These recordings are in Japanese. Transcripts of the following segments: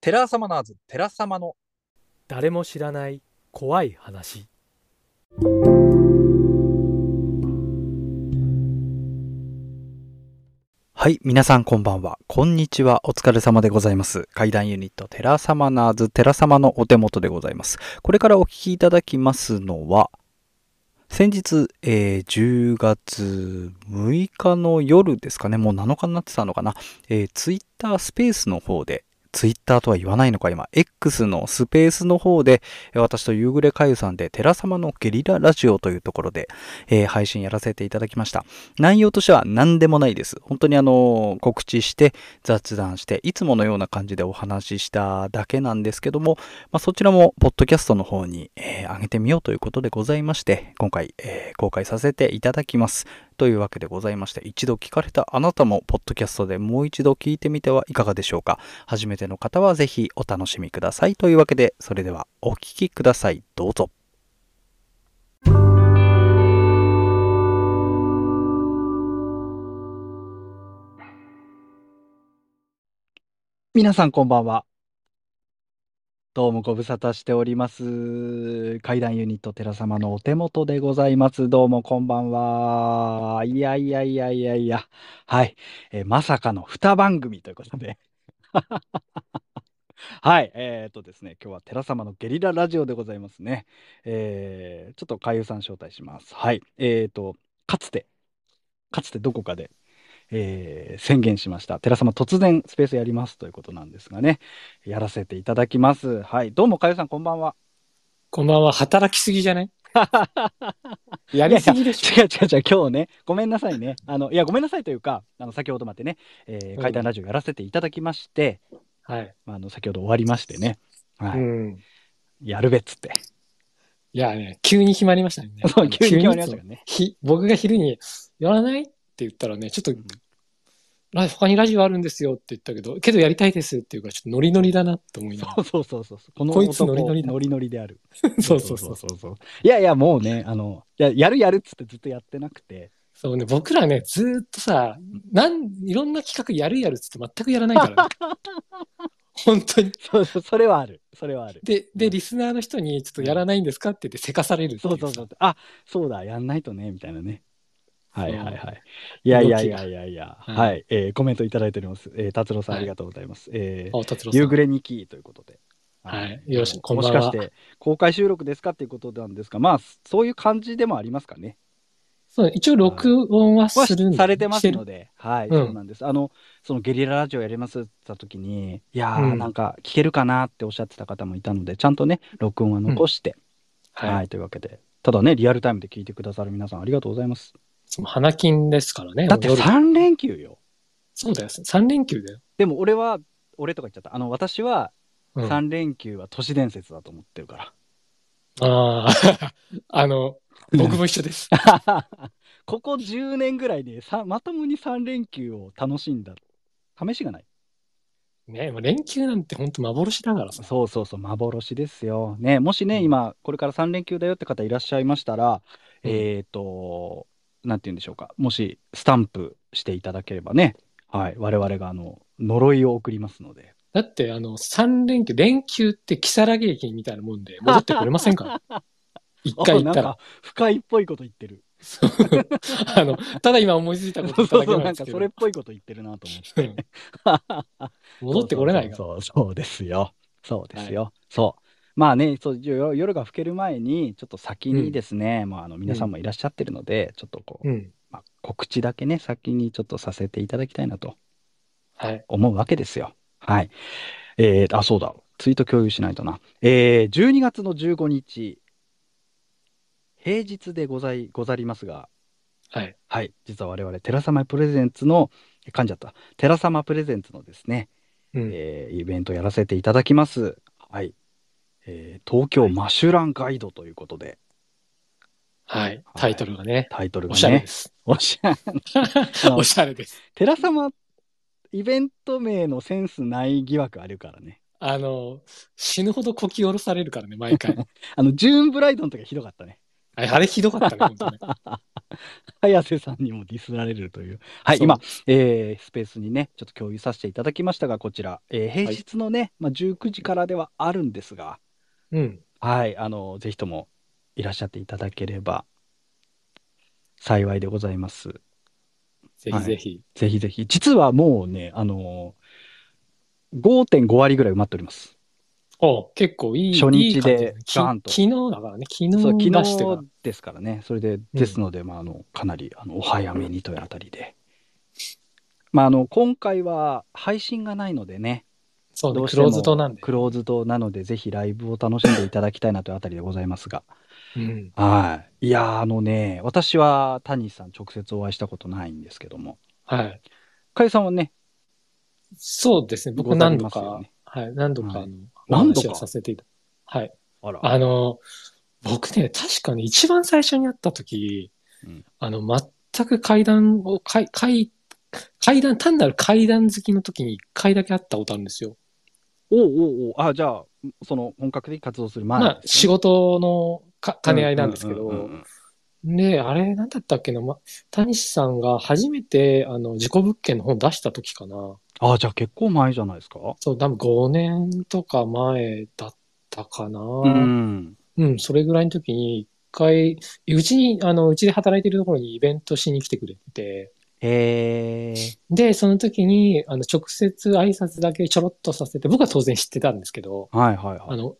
テラサマナーズ、テラ様の誰も知らない怖い話はい、皆さんこんばんは。こんにちは。お疲れ様でございます。怪談ユニット、テラサマナーズ、テラ様のお手元でございます。これからお聞きいただきますのは、先日、えー10月6日の夜ですかね、もう7日になってたのかな、えー、ツイッタースペースの方で、ツイッターとは言わないのか、今、X のスペースの方で、私と夕暮れかゆさんで、テラ様のゲリララジオというところで、えー配信やらせていただきました。内容としては何でもないです。本当にあの、告知して、雑談して、いつものような感じでお話ししただけなんですけども、まあ、そちらも、ポッドキャストの方に、えー上げてみようということでございまして、今回、えー公開させていただきます。というわけでございまして、一度聞かれたあなたも、ポッドキャストでもう一度聞いてみてはいかがでしょうか。初めての方はぜひお楽しみください。というわけで、それではお聞きください。どうぞ。皆さんこんばんは。どうもご無沙汰しております。怪談ユニット寺様のお手元でございます。どうもこんばんは。いやいやいやいやいや。はい。えーまさかの2番組ということで。はい。えーっとですね、今日は寺様のゲリララジオでございますね。えーちょっと海遊さん招待します。はい。えーっと、かつて、かつてどこかで、えー宣言しました。寺様突然スペースやりますということなんですがね、やらせていただきます。はい。どうも、かゆさん、こんばんは。こんばんは働きすぎじゃない やりすぎでしょ違う違う違う、今日ね、ごめんなさいね。あの、いや、ごめんなさいというか、あの、先ほどまでね、えー、うん怪談ラジオやらせていただきまして、はい、まああの、先ほど終わりましてね、はい。うんやるべっつって。いやね急に決まりましたねそう、急に決まりましたね。ひ僕が昼に「やらない?」って言ったらねちょっと「ラ他にラジオあるんですよ」って言ったけど「けどやりたいです」っていうからちょっとノリノリだなって思いながそうそうそうそう。このこいつ男ノリノリだノリノリである。ら そうそうそうそうそう。いやいや、もうね、あの、いや、やるやるっつってずっとやってなくて。そうね僕らねずーっとさなんいろんな企画やるやるっつって全くやらないから、ね、本当にそうそう、それはある。それはある。ででリスナーの人に「ちょっとやらないんですか?」って言ってせかされるそうそうそう。あ、そうだ、やんないとね、みたいなね。はいはいはい。いやいやいやいやいや。はいはい。えーコメントいただいております。えー達郎さんはいありがとうございます。えーあ達郎さん夕暮れ日記ということで。はいよろしくこんばんはもしかして、公開収録ですかっていうことなんですが、まあ、そういう感じでもありますかね。そう一応録音ははするんだされてますので、はい、うんそうなんです。あの、そのゲリララジオやりますって言った時に、いやー、うんなんか聞けるかなっておっしゃってた方もいたので、ちゃんとね、録音は残して、はい、はい、というわけで、ただね、リアルタイムで聞いてくださる皆さんありがとうございます。その花金ですからね。だって夜3連休よ。そうだよ。3連休だよ。でも俺は、俺とか言っちゃった。あの、私はうん、あ3連休は都市伝説だと思ってるから。あー、あの、僕も一緒です。ここ10年ぐらいでさまともに3連休を楽しんだ試しがない。ねもう連休なんて本当幻だからさ。そうそうそう、幻ですよ。ね、もしね、うん今、これから3連休だよって方いらっしゃいましたら、うんえっ、と、なんて言うんでしょうか、もしスタンプしていただければね、はい、我々があの呪いを送りますので。だって、あの、3連休、連休って木更木駅みたいなもんで戻ってこれませんから。一回行ったらあなんか。深いっぽいこと言ってる。あの、ただ今思いついたことそうそうなんんかそれっ、ぽいこと言ってるなと思って。うん戻ってこれないから。そうそうそうそうですよ。そうですよ。そう。まあね、そう夜夜が更ける前に、ちょっと先にですね、まあ、あの皆さんもいらっしゃってるので、ちょっとこう、うん。まあ、告知だけね、先にちょっとさせていただきたいなとはい。思うわけですよ。はい。えー、あ、そうだ。ツイート共有しないとな。えー、12月の15日、平日でござい、ござりますが、はい。はい、実は我々、テラサマプレゼンツの、え噛んじゃった、テラサマプレゼンツのですね、うん。えーイベントやらせていただきます。はい。えー東京マシュランガイドということで、はい。タイトルがね、タイトルがおしゃれねで、す。おしゃれ。おしゃれです。テラサマイベント名のセンスない疑惑あるからね。あの、死ぬほどこき下ろされるからね、毎回。あの、ジューンブライドの時はひどかったね。あれあれひどかったね、本当ね。早瀬さんにもディスられるという。はい、今、えースペースにね、ちょっと共有させていただきましたが、こちら、えー平日のね、まあ、19時からではあるんですが、うん。はい、あの、ぜひともいらっしゃっていただければ幸いでございます。ぜひぜひ。ぜひぜひ。実はもうね、あの5.5割ぐらい埋まっております。お結構いい。初日でいい感じだねきガーンと昨日だからね、昨そう、日出して。ですからね。それで、ですので、まあ、あの、かなり、あの、お早めにというあたりで。まあ、あの、今回は配信がないのでね、そうね、どうしてもクローズドなんで。クローズドなので、ぜひライブを楽しんでいただきたいなというあたりでございますが。うん。はい。いやー、あのね、私は谷さん直接お会いしたことないんですけども、はい。かいさんはね、そうですね、僕何度か、ねはい、何度か、はいあの、何度か？させていた。はい。あら、あの、僕ね、確かね、一番最初に会った時、うんあの、全く階段を、階、階、階段、単なる階段好きの時に一回だけ会ったことあるんですよ。おうおうおう。あ、じゃあ、その本格的活動する前まあ、仕事のか兼ね合いなんですけど、うんうんうんうん。で、あれ、なんだったっけな、ま、谷さんが初めて、あの、自己物件の本出した時かな。あ、じゃあ結構前じゃないですか？そう、多分5年とか前だったかな。うん。うん、それぐらいの時に、一回、うちに、あの、うちで働いてるところにイベントしに来てくれてて、へー。で、その時に、あの、直接挨拶だけちょろっとさせて、僕は当然知ってたんですけど、はいはいはい。あの、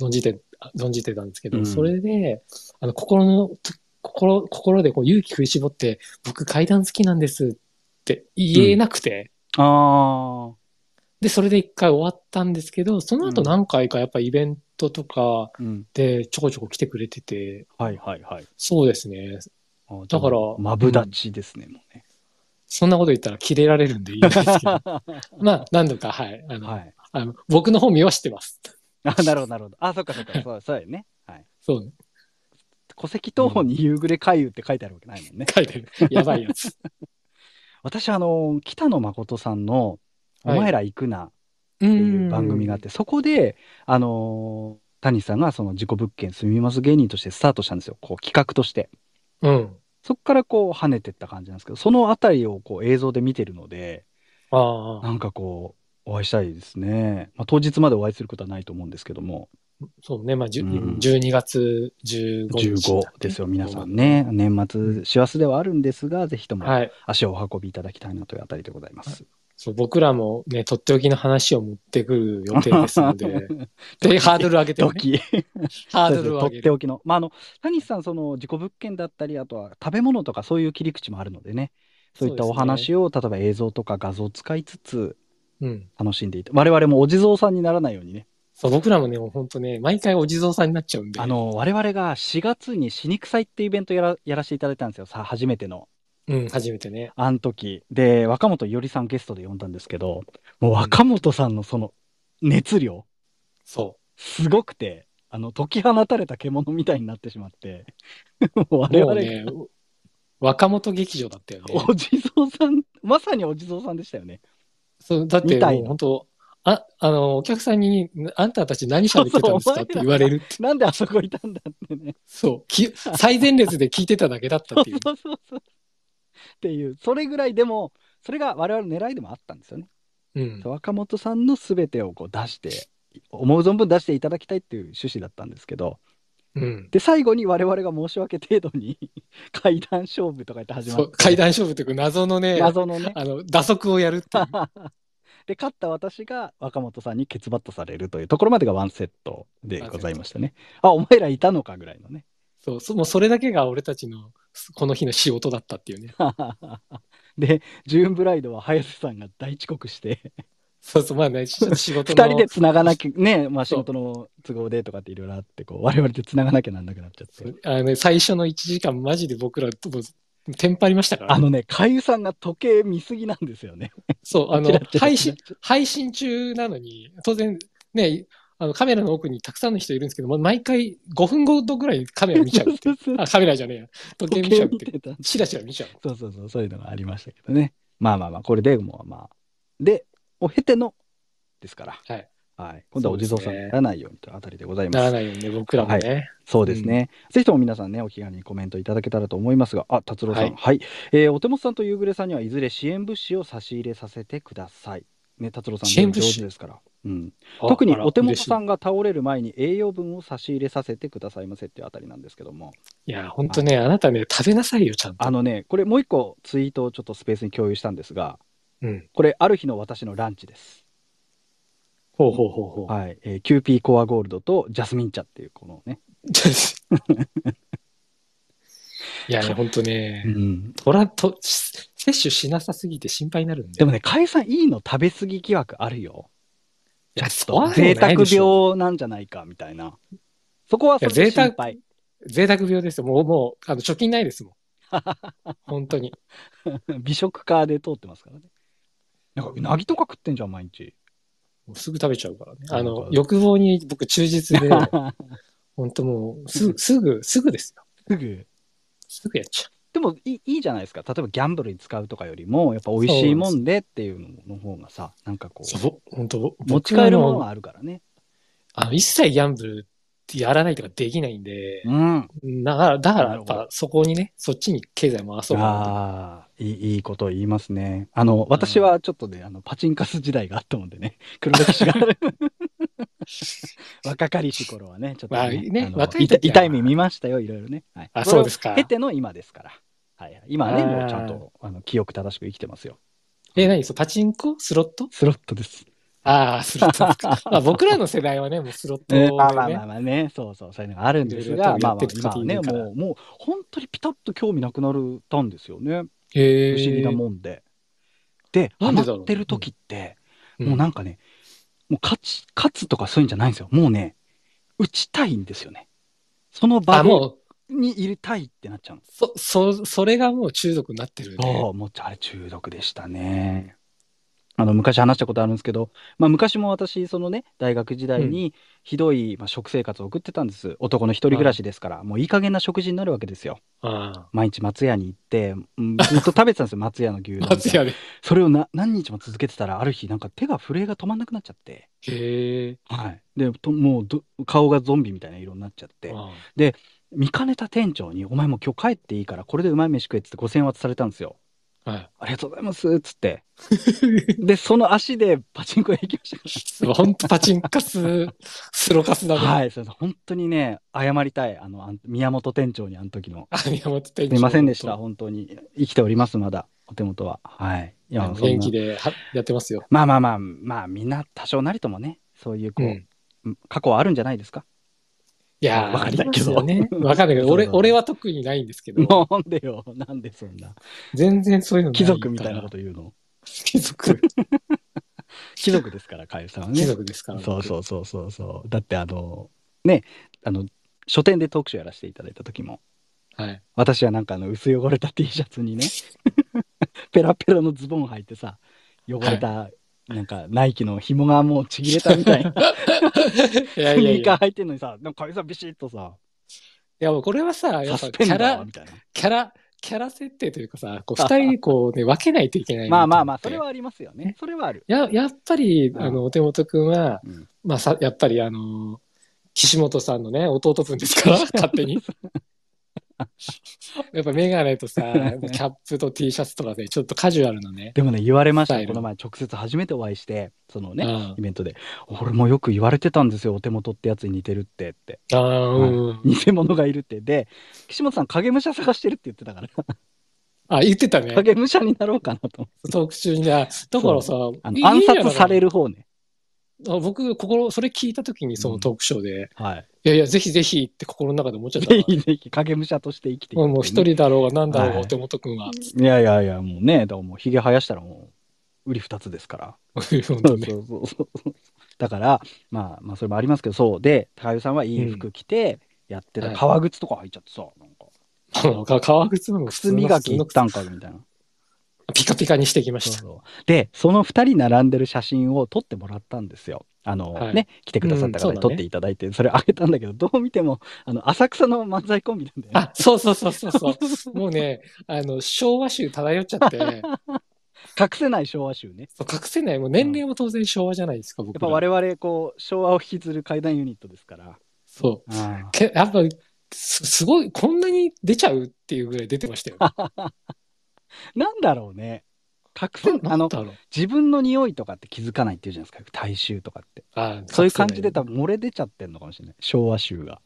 存じて、あ存じてたんですけど、うんそれで、あの、心の、心、心でこう勇気振り絞って、僕階段好きなんですって言えなくて、あで、それで一回終わったんですけど、その後うん何回かやっぱイベントとかー。うん。でちょこちょこ来てくれてて、はいはいはい。そうですね。あだからマブダチですね、もうね。そんなこと言ったらキレられるんでいいんですけど。まあ、何度か、はい。あの、はい。あの僕の本名は知ってます。あ、なるほどなるほど。あ、そっかそっか。そうそうやね。はい。そう、戸籍謄本に夕暮れ回遊って書いてあるわけないもんね。書いてる。やばいやつ。私、あの、北野誠さんの、おはい前ら行くなっってていう番組があって、そこで、あのー谷さんがその自己物件住みます芸人としてスタートしたんですよ。こう企画として。うん。そこからこう跳ねてった感じなんですけど、そのあたりをこう映像で見てるので、ああ、なんかこう、お会いしたいですね。まあ、当日までお会いすることはないと思うんですけども、そうね。まあ、じゅうん12月15日だっ15け。ですよ、皆さんね。年末、師走ではあるんですが、ぜひともはい。足をお運びいただきたいなというあたりでございます。そう、僕らもね、とっておきの話を持ってくる予定ですので、で、ハードル上げてね、時 ハードル上げる。っておきの。まあ、あの、谷さん、その自己物件だったり、あとは食べ物とかそういう切り口もあるのでね、そういったお話を、例えば映像とか画像を使いつつうん。楽しんでいて、我々もお地蔵さんにならないようにね、そう、僕らもね、本当ね、毎回お地蔵さんになっちゃうんで。あの、我々が4月に死肉祭っていうイベントやらやらせていただいたんですよ、さ初めての。うん、初めてね。あの時。で、若本伊織さんゲストで呼んだんですけど、もう若本さんのその熱量、そすごくて、あの、解き放たれた獣みたいになってしまって、もうう。我々、もうね、若元劇場だったよね。お地蔵さん、まさにお地蔵さんでしたよね。そう、だって本当、あ、あの、お客さんに、あんたたち何喋ってたんですかって言われる。なんであそこいたんだってね。そう。き最前列で聞いてただけだったっていう。そうそうそう。っていう、それぐらいでも、それが我々の狙いでもあったんですよね。うん。若本さんの全てをこう出して、思う存分出していただきたいっていう趣旨だったんですけど、うん。で、最後に我々が申し訳程度に 階段勝負とか言って始まって、階段勝負というか謎のね、謎のね。あの、打足をやるっていう。で、勝った私が若本さんにケツバットされるというところまでがワンセットでございましたね。あ、お前らいたのかぐらいのね。そう、そもうそれだけが俺たちの この日の仕事だったっていうね。で、ジューンブライドは早瀬さんが大遅刻して、そうそう、まあね、ちょっと仕事の。二人で繋がなきゃ、ね、まあ仕事の都合でとかっていろいろあって、こう、我々で繋がなきゃなんなくなっちゃって。あのね、最初の1時間マジで僕らテンパりましたから、あのね、かゆさんが時計見すぎなんですよね。そう、あの 配信配信中なのに、当然ね、あのカメラの奥にたくさんの人いるんですけど、ま毎回5分ごとぐらいカメラ見ちゃうってあ、カメラじゃねえや。時計見ちゃうっていう。時計見ちゃう。そうそうそう、そういうのがありましたけどね。まあまあまあ、これでもうまあ、で、を経ての、ですから。はい。はい。今度はお地蔵さんにならないようにというあたりでございます。ならないよね、僕らもね。そうですね。ぜひとも皆さんね、お気軽にコメントいただけたらと思いますが、あ、達郎さん。ははいい。えーお手元さんと夕暮れさんにはいずれ支援物資を差し入れさせてください。ね、達郎さん、上手ですから。うん。あ特にお手元さんが倒れる前に栄養分を差し入れさせてくださいませっていうあたりなんですけども。いいや、本当ね、あなたね、食べなさいよ、ちゃんと。あのね、これもう一個ツイートをちょっとスペースに共有したんですが、うん。これある日の私のランチです。ほうほうほうほう。はい。えー、キューピーコーワゴールドとジャスミン茶っていうこのね。いやね、本当ねう、ん。取らと、し摂取しなさすぎて心配になるんで。でもね、かえさんいいの食べ過ぎ疑惑あるよ。いや、ちそと贅沢病なんじゃないかみたいな。そこはそれで心配。贅沢病ですよ。もう、もう、あの、貯金ないですもん。本当に。美食家で通ってますからね。なんかうなぎとか食ってんじゃん、毎日。もうすぐ食べちゃうからね。あの欲望に僕忠実で、本当もう、すぐ、すぐ、すぐですよ。すぐ？すぐやっちゃでもいいいいじゃないですか。例えばギャンブルに使うとかよりも、やっぱ美味しいもんでっていうのの方がさ、なんかこう。本当持ち帰るものがあるからね。あの、一切ギャンブルやらないとかできないんで、うん。だから、だからやっぱそこにね、そっちに経済回そうああ、いいいいこと言いますね。あの、私はちょっとね、あの、パチンカス時代があったもんでね、黒歴史がある。若かりし頃はね、ちょっとね、痛痛い目見ましたよ、いろいろね。はい、あそうですか経ての今ですから。はいはい、今はね、もうちゃんとあの記憶正しく生きてますよ。え、何そう、パチンコ？スロット？スロットです。ああ、スロットですか。まあ僕らの世代はね、もうスロットでね。ねまあまあまあまあね、そうそう、そういうのがあるんですが、まあまあ今はね、もう、もう本当にピタッと興味なくなるたんですよね。不思議なもんで。で、ハマってる時って、うんもうなんかね、もう勝ち、勝つとかそういうんじゃないんですよ。もうね、打ちたいんですよね。その場あ、でに入れたいってなっちゃうの？そ、そ、それがもう中毒になってるね。そう、もうあれ中毒でしたね。あの、昔話したことあるんですけど、まあ昔も私、そのね、大学時代にひどい、まあ、食生活を送ってたんです。男の一人暮らしですから、もういい加減な食事になるわけですよ。あ毎日松屋に行って、うんずっと食べてたんですよ、松屋の牛丼みあ。たいな。松屋で。それをな何日も続けてたら、ある日、なんか手が震えが止まんなくなっちゃって、へえ。はい。で、ともうど顔がゾンビみたいな色になっちゃって、あ見かねた店長に、お前もう今日帰っていいから、これでうまい飯食えっつって5000円渡されたんですよ。あはい。ありがとうございますっつって。で、その足でパチンコへ行きましたかほんとパチンカス、スロカスだら。ね。はい、そうです本当にね、謝りたい。あの、あん宮本店長に、あの時の。あ、宮本店長。すみませんでした、本当に。生きております、まだ、お手元は。はい。いや、元気ではやってますよ。まあまあまあ、まあみんな多少なりともね、そういうこう、うん過去はあるんじゃないですか。いやー、わかんないけどね。わかんないけど、俺、俺は特にないんですけど、なんでよ、なんでそんな。全然そういうの貴族みたいなこと言うの。貴族。貴族ですから、かゆさんはね。貴族ですから。そうそうそうそうそう。だってあの、ね、あの、書店でトークショーやらせていただいた時も、う。はい。私はなんかあの薄汚れた T シャツにね、ペラペラのズボン履いてさ、汚れた、なんかナイキの紐がもうちぎれたみたいな いやスニーカいやいや。ー履いてんのにさ、なんかかゆさんビシッとさ、いや、もうこれはさ、やっぱサスペンダキャラー、みたいな。キャラ、キャラ設定というかさ、こう二人こうね、分けないといけないなまあまあまあ、と思ってそれはありますよね。それはある。や、やっぱり、うんあの、お手元くんは、うんまあさ、やっぱりあの、岸本さんのね、弟分ですから、勝手に。やっぱメガネとさ、キャップと T シャツとかで、ちょっとカジュアルなね。でもね、言われました。この前、直接初めてお会いして、そのね、うんイベントで。俺もよく言われてたんですよ、お手元ってやつに似てるってって。ああ、うん。偽物がいるって。で、岸本さん、影武者探してるって言ってたから、あ、言ってたね。影武者になろうかなと思って。トーク中にだからさ、あの暗殺される。る方ね。あ僕、心、それ聞いたときにそのトークショーで、はい。いやいや、ぜひぜひって心の中で思っちゃったわ。ぜひぜひ、影武者として生きていくもうもう一人だろうが何だろうが、はいお手元くんは。いやいやいや、もうね、だもう、ひげ生やしたらもう、売り二つですから。本そ当ね。うそうそうそう。だから、まあ、まあ、それもありますけど、そう。で、高湯さんはいい服着て、やってた、はい革靴とか履いちゃってさ、なんか、革靴も靴磨き行ったんか、みたいな。ピカピカにしてきました。そうそうで、その二人並んでる写真を撮ってもらったんですよ。あの、はいね、来てくださった方に撮っていただいて、それあげたんだけど、どう見ても、あの、浅草の漫才コンビなんだよね。あ、そうそうそうそうそう。もうね、あの、昭和集漂っちゃって、隠せない昭和集ね。そう隠せない。もう年齢も当然昭和じゃないですか、僕やっぱら。我々、こう、昭和を引きずる怪談ユニットですから。そう。あけやっぱ、すすごい、こんなに出ちゃうっていうぐらい出てましたよ。なんだろうね。隠せ、あの、なんだろう自分の匂いとかって気づかないっていうじゃないですか。体臭とかって。あそういう感じで多分。分漏れ出ちゃってんのかもしれない。昭和集が。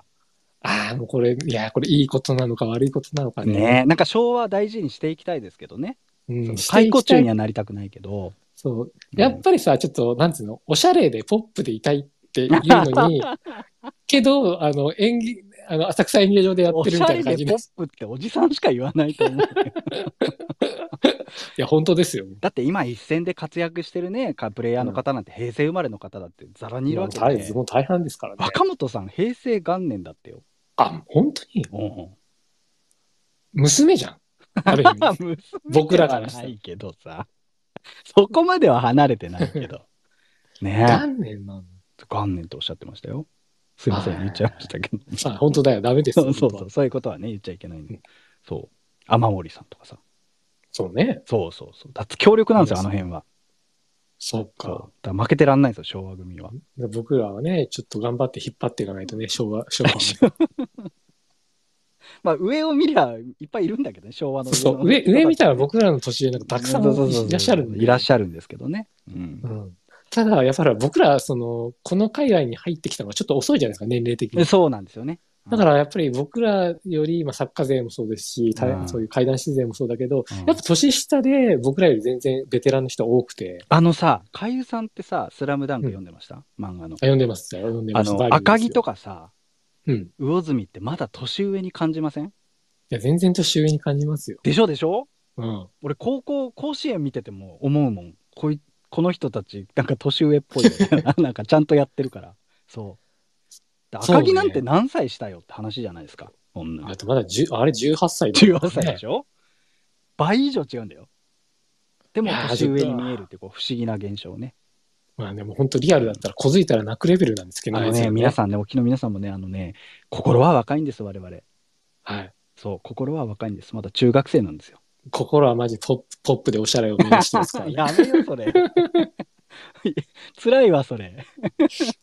ああ、もうこれ、いや、これいいことなのか悪いことなのかね。ねえ。なんか昭和大事にしていきたいですけどね。うん。解雇中にはなりたくないけど。そう。やっぱりさ、ちょっと、なんつうの、おしゃれでポップでいたいっていうのに、けど、あの、演技、あの、浅草演芸場でやってるみたいな感じで。でポップっておじさんしか言わないと思う。いや、本当ですよ。だって今一戦で活躍してるね、かプレイヤーの方なんて平成生まれの方だってザラにいるわけで、もう大もう大半ですからね。若本さん平成元年だってよ。あ、本当に？うん娘じゃん。ある意味。僕らからしたらないけどさ。そこまでは離れてないけど。ね元年なの？え。元年とおっしゃってましたよ。すいません、はい言っちゃいましたけど。あ、本当だよ。ダメですよ。そうそうそう、いうことはね、言っちゃいけないんで。そう。雨森さんとかさ。そうね。そうそうそう。だって強力なんですよ、あの辺は。そっ。か。だ負けてらんないんですよ、昭和組は。で僕らはね、ちょっと頑張って引っ張っていかないとね、昭和、昭和も。まあ、上を見りゃいっぱいいるんだけどね、昭和のそう、上、上見たら僕らの年上なんかたくさんいらっしゃるんで。いらっしゃるんですけどね。うんう。ん。ただ、やっぱり僕ら、その、この海外に入ってきたのがちょっと遅いじゃないですか、年齢的に。そうなんですよね。だからやっぱり僕らより、まあ、作家勢もそうですし、たうんそういう怪談師勢もそうだけど、うんやっぱ年下で僕らより全然ベテランの人多くて、あのさ、海優さんってさ、スラムダンク読んでました、漫画のあ。読んでますよ、読んでます。あの、赤木とかさ、うん。い魚住ってまだ年上に感じません？や、全然年上に感じますよ。でしょでしょ？うん。俺、高校、甲子園見てても思うもん。こいこの人たち、なんか年上っぽいよね。なんかちゃんとやってるから。そう。赤木なんて何歳したよって話じゃないですか。こんなあ。とまだ10、あれ18歳だね18歳でしょ？倍以上違うんだよ。でも年上に見えるってこう不思議な現象ね。まあでも本当リアルだったら小づいたら泣くレベルなんですけどあのね、皆さんね、沖の皆さんもね、あのね、心は若いんです、我々。はい。そう、心は若いんです。まだ中学生なんですよ。心はマジポップポップでおしゃれを目指してますから、ね。やめよ、それ。辛いわ、それ。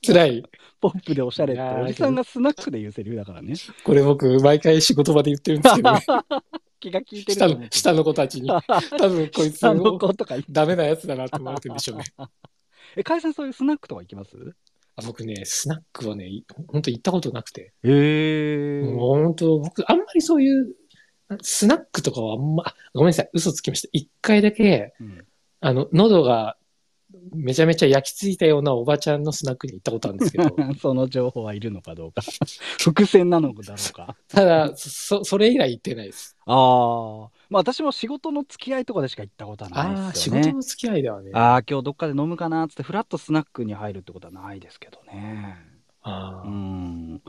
辛い。ポップでおしゃれっておじさんがスナックで言うセリフだからね。これ僕、毎回仕事場で言ってるんですけど、ね、気が利いてる下の子たちに。多分こいつ下の子とかダメなやつだなと思われてるんでしょうね。え、かいさんそういうスナックとか行きます？あ僕ね、スナックはね、い本当行ったことなくて。へもう本当、僕、あんまりそういう、スナックとかはあんま、あごめんなさい、嘘つきました。一回だけ、うんあの、喉がめちゃめちゃ焼き付いたようなおばちゃんのスナックに行ったことあるんですけど、その情報はいるのかどうか。伏線なのだろうか。ただ、そ、それ以来行ってないです。ああ。まあ私も仕事の付き合いとかでしか行ったことはないですよね。仕事の付き合いではね。ああ、今日どっかで飲むかなっつって、フラットスナックに入るってことはないですけどね。うあーん。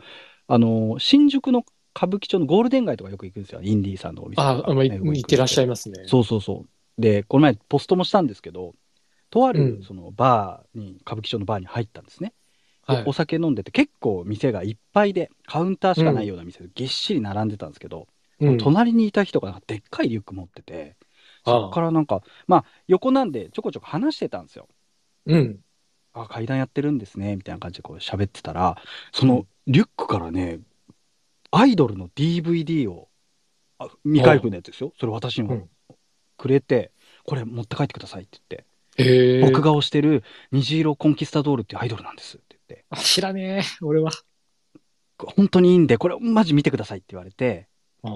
あの、新宿の歌舞伎町のゴールデン街とかよく行くんですよ。インディーさんのお店とかあー、あまあ、行ってらっしゃいますね。そうそうそう。で、この前ポストもしたんですけど、とあうんるそのバーに、歌舞伎町のバーに入ったんですね。ではいお酒飲んでて結構店がいっぱいで、カウンターしかないような店でぎっしり並んでたんですけど、うん隣にいた人がでっかいリュック持ってて、あそっからなんか、まあ横なんでちょこちょこ話してたんですよ。うん。あ、階段やってるんですね、みたいな感じでこう喋ってたら、そのリュックからね、アイドルの DVD を、あ未開封のやつですよ。それ私にもうんくれて、これ持って帰ってくださいって言って、へえ。僕が推してる虹色コンキスタドールっていうアイドルなんですって言って、あ、知らねえ、俺は。本当にいいんで、これマジ見てくださいって言われて、うん。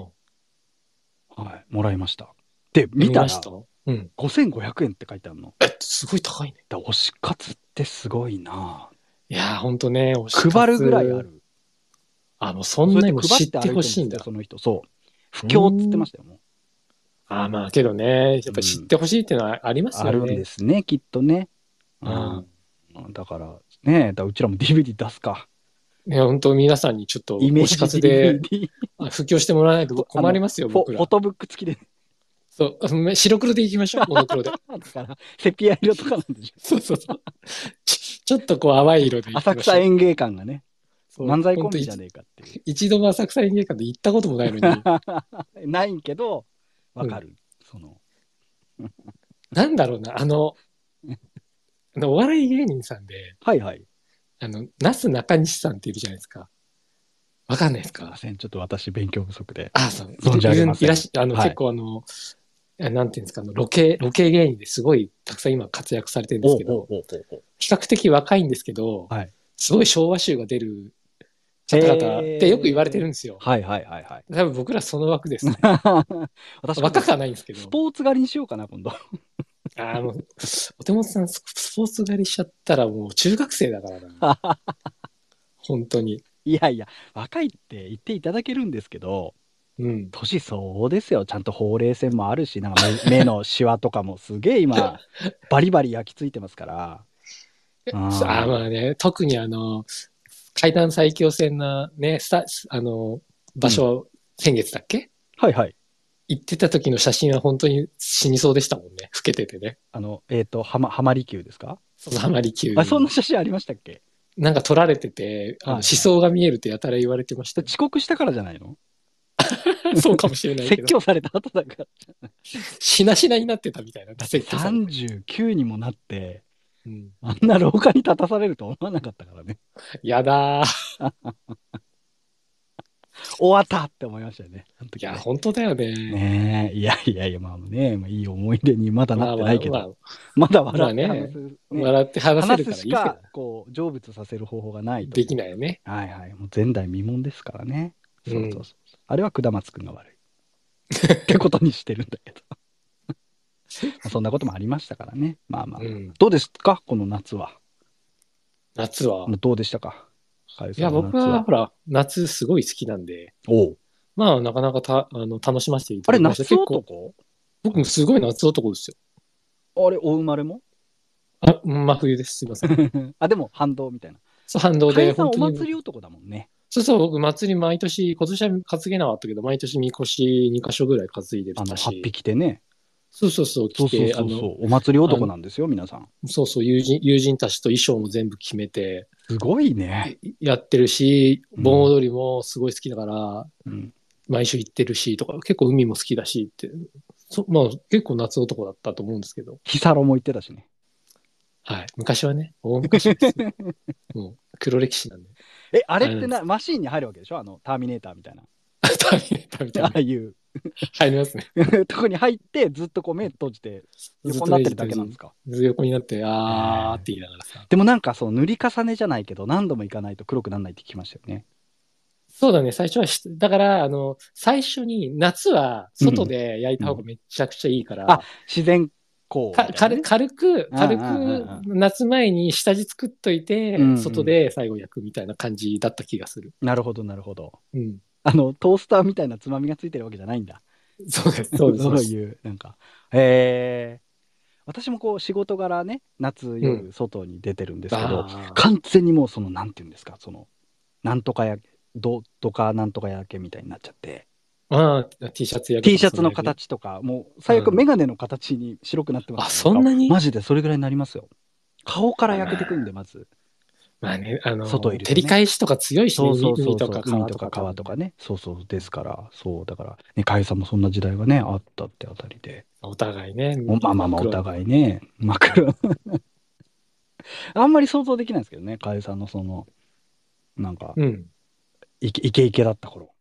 はい、もらいました。で、見たらました？うん。5500円って書いてあるの。え、すごい高いね。だ推し活ってすごいないやー、ほんとね、推し活配るぐらいあ。る。あ、もうそんなにも知ってほしいんだ。その人。そう。不況っつってましたよ、もう。あまあけどね、やっぱ知ってほしいっていうのはありますよね。あるんですね、きっとね。うんうん。だから、ねだうちらも DVD 出すか。ね、本当皆さんにちょっとイメージ活で布教してもらわないと困りますよ、僕らフォ。トブック付きで。そうあ、白黒でいきましょう、モノクロで。だから、セピア色とかなんでしょ。そうそうそう。ちちょっとこう淡い色でいきましょう浅草園芸館がね、漫才コンビじゃねえかっていう。一度も浅草演芸館で行ったこともないのに。ないけど、わかる。その、なんだろうな、あの、あのお笑い芸人さんで、はいはい。あの、なす中西さんっているじゃないですか。わかんないですか？すいません。ちょっと私勉強不足で。あ、そう。存じ上げませんいらっしあの、はい結構あの、あなんていうんですか、あの、ロケ、ロケ芸人ですごいたくさん今活躍されてるんですけど、比較的若いんですけど、はいすごい昭和集が出る方々ってよく言われてるんですよ。はいはいはいはい。多分僕らその枠ですね。私若くはないんですけどス。ポーツ狩りにしようかな、今度。あの、お手元さん、ススポーツ狩りしちゃったらもう中学生だからな。本当に。いやいや、若いって言っていただけるんですけど、うん。年そうですよ。ちゃんとほうれい線もあるし、なんか目 目のシワとかもすげえ今、バリバリ焼き付いてますから。あーあまあね、特にあの、階段最強戦なね、スタ、あの、場所、先月だっけ？はいはい。行ってた時の写真は本当に死にそうでしたもんね。老けててね。あの、えっ、と、はま、はまり級ですか？そのハマり級あ、そんな写真ありましたっけ？なんか撮られてて、あのはい思想が見えるってやたら言われてましたよ。遅刻したからじゃないの？そうかもしれないけど。説教された後だから。しなしなになってたみたいな。説教されて39にもなって、うんあんな廊下に立たされると思わなかったからね。やだー。終わったって思いましたよね。あのいや、本当だよね。ねえ、いやいやいや、まあね、まあ、いい思い出にまだなってないけど、まあまだ笑って話す、ねまあ笑って話せ話るからいいけどすしか、こう、成仏させる方法がないと。できないよね。はいはい。もう前代未聞ですからね。そううんそうそう。あれは下松くんが悪い。ってことにしてるんだけど。まあそんなこともありましたからね。まあまあ。うん。どうですか？この夏は。夏は？どうでしたか？いや、僕はほら、夏すごい好きなんで、まあ、なかなかたあの楽しませていあれ、ただきました。夏結構、男？僕もすごい夏男ですよ。あれ、お生まれも？あ、真冬です。すいません。あ、でも反動みたいな。そう、反動で、お。祭り男だもんね。そうそう、僕、祭り毎年、今年は担げなかったけど、毎年みこし2箇所ぐらい担いであの、たし。8匹てね。そうそうそう、そうそう来て、あの、そうそう。お祭り男なんですよ、皆さん。そうそう、友人、友人たちと衣装も全部決めて、すごいね。やってるし、うん盆踊りもすごい好きだから、うん。毎週行ってるし、とか、結構海も好きだしって、そまあ、結構夏男だったと思うんですけど、ヒサロも言ってたしね。はい。昔はね、大昔ですよ。もう、黒歴史なんで。え、あれってな、マシーンに入るわけでしょ？あの、ターミネーターみたいな。ターミネーターみたいな。ああいう 入りますね。とこに入って、ずっとこう目閉じて、横になってるだけなんですか？ずっと横になって、あーって言いながらさ。でもなんかそう、塗り重ねじゃないけど、何度もいかないと黒くならないって聞きましたよね。そうだね、最初はし、だから、あの、最初に、夏は外で焼いた方がめちゃくちゃいいから、あ自然光みたいかなね、軽軽く、軽うんうんうんく、夏前に下地作っといてうんうん、外で最後焼くみたいな感じだった気がする。なるほど、なるほど。うん。あの、トースターみたいなつまみがついてるわけじゃないんだ。そうです、そうです。そそういう、なんか。へえ。私もこう、仕事柄ね、夏、う夜、外に出てるんですけど、あー完全にもうその、なんていうんですか、その、なんとかや、ど、とかなんとかやけみたいになっちゃって、あー、T シャツや T シャツの。形とか、もう、最悪うんメガネの形に白くなってます、あそんなに？マジでそれぐらいになりますよ。顔から焼けてくんで、まず。まあね、あの、外いるとね照り返しとか強いしね、そうそうそう海とかそう海とか川とか。川とかね。そうそうですから、そう、だから、ね、かゆさんもそんな時代がね、あったってあたりで。お互いね。おまあまあまあ、お互いね、真っ黒。あんまり想像できないですけどね、かゆさんのその、なんか、うん。イケイケイケだった頃。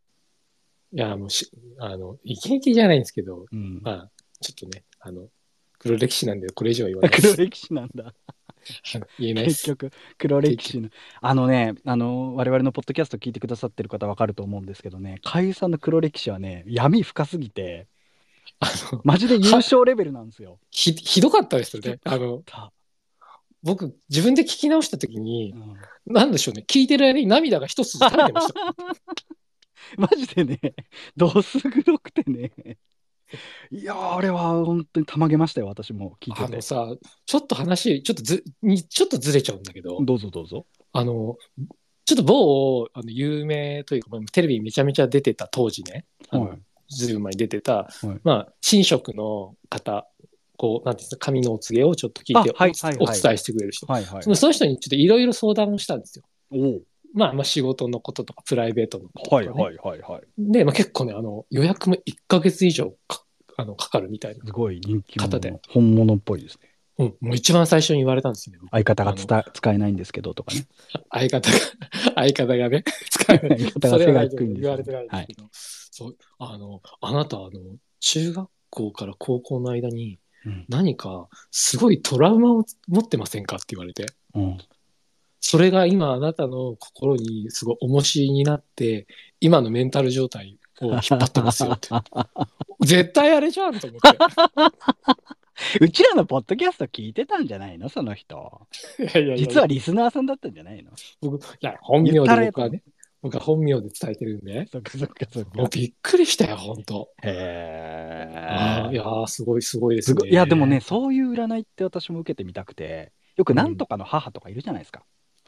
いや、もうし、あの、イケイケじゃないんですけど、うん。まあ、ちょっとね、あの、黒歴史なんで、これ以上は言わないで黒す。歴史なんだ。言えない。結局、黒歴史の。あのね、あの、我々のポッドキャスト聞いてくださってる方わかると思うんですけどね、かゆさんの黒歴史はね、闇深すぎて、あの、マジで優勝レベルなんですよ。ひ、ひどかったですよね。あの、た僕、自分で聞き直したときにう、んなんでしょうね、聞いてる間に涙が一つ垂れてました。マジでね、どす黒くてね。いやー、あれは本当にたまげましたよ、私も聞いててあの。さ、ちょっと話、ちょっとず、にちょっとずれちゃうんだけど、どうぞどうぞ。あの、ちょっと某、あの、有名というか、まあテレビにめちゃめちゃ出てた当時ね、はいずいぶん前に出てた、いまあ、神職の方、こう、なんていうんですか、神のお告げをちょっと聞いてあはいはいはいお伝えしてくれる人。はいはいそ。の人にちょっといろいろ相談をしたんですよ。おうまあ、まあ仕事のこととか、プライベートのこととか、ね。はいはいはいはい。で、まあ、結構ね、あの、予約も1ヶ月以上か、ああの、かかるみたいな。すごい人気方で者。本物っぽいですね。うん。もう一番最初に言われたんですよね。相方がつた使えないんですけどとかね。相方が、相方がね、使えない。相方が背が低いんですよ夫言われてないんですけど、そう、あの、あなた、あの、中学校から高校の間にうん何かすごいトラウマを持ってませんかって言われて、うんそれが今あなたの心にすごい重しになって、今のメンタル状態を引っ張ってますよって。絶対あれじゃんと思って。うちらのポッドキャスト聞いてたんじゃないの？その人。いやいやいや実はリスナーさんだったんじゃないの？僕、いや、本名で僕はね、僕は本名で伝えてるんで、そっかそっかそっもうびっくりしたよ、本当へえ。いやー、すごいすごいですね。いいやでもね、そういう占いって私も受けてみたくて、よくなんとかの母とかいるじゃないですか。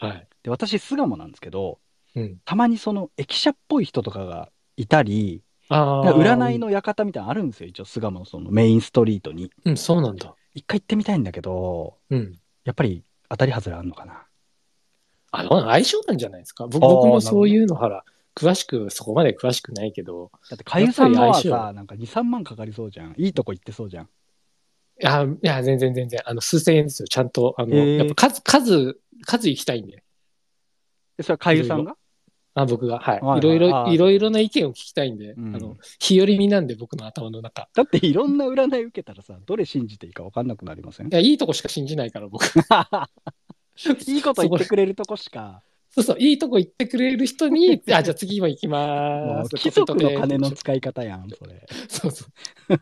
はい。で、私、巣鴨なんですけど、うん。たまにその駅舎っぽい人とかがいたり、ああ。占いの館みたいなのあるんですよ、一応、巣鴨のそのメインストリートに。うん、そうなんだ。一回行ってみたいんだけど、うん。やっぱり当たり外れあるのかな。あの、相性なんじゃないですか。僕あー僕もそういうの、ほら、詳しく、そこまで詳しくないけど、だって、かゆさんのはやっぱり相さ、なんか2、3万かかりそうじゃん。いいとこ行ってそうじゃん。いや、いや、全然全然、あの、数千円ですよ。ちゃんと、あの、へーやっぱ数、数、数行きたいんで。で、それはかゆさんが？あ、僕が、はい。はいいろいろ、いろいろな意見を聞きたいんで、うんあの、日和見なんで、僕の頭の中。だっていろんな占い受けたらさ、どれ信じていいか分かんなくなりません？いや、いいとこしか信じないから、僕。いいこと言ってくれるとこしか、そうそう、いいとこ行ってくれる人に、あ、じゃあ次も行きまーす。貴族の金の使い方やん、それ。そうそう。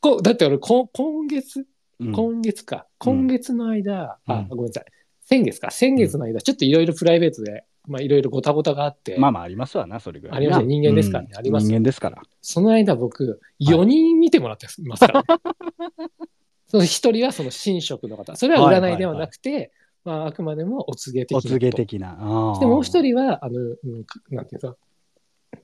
こうだって俺こ、今月、うん今月か。うん今月の間、あうん、ごめんなさい。先月か。先月の間、ちょっといろいろプライベートで、まあいろいろごたごたがあって、まあまあありますわな、それぐらいな。ありますよ人間ですからねうんあります人間ですから。その間僕、4人見てもらってますから、ね。その一人はその神職の方。それは占いではなくて、まああくまでもお告げ的な。お告げ的な。で、もう一人は、あの、うんなんていうか、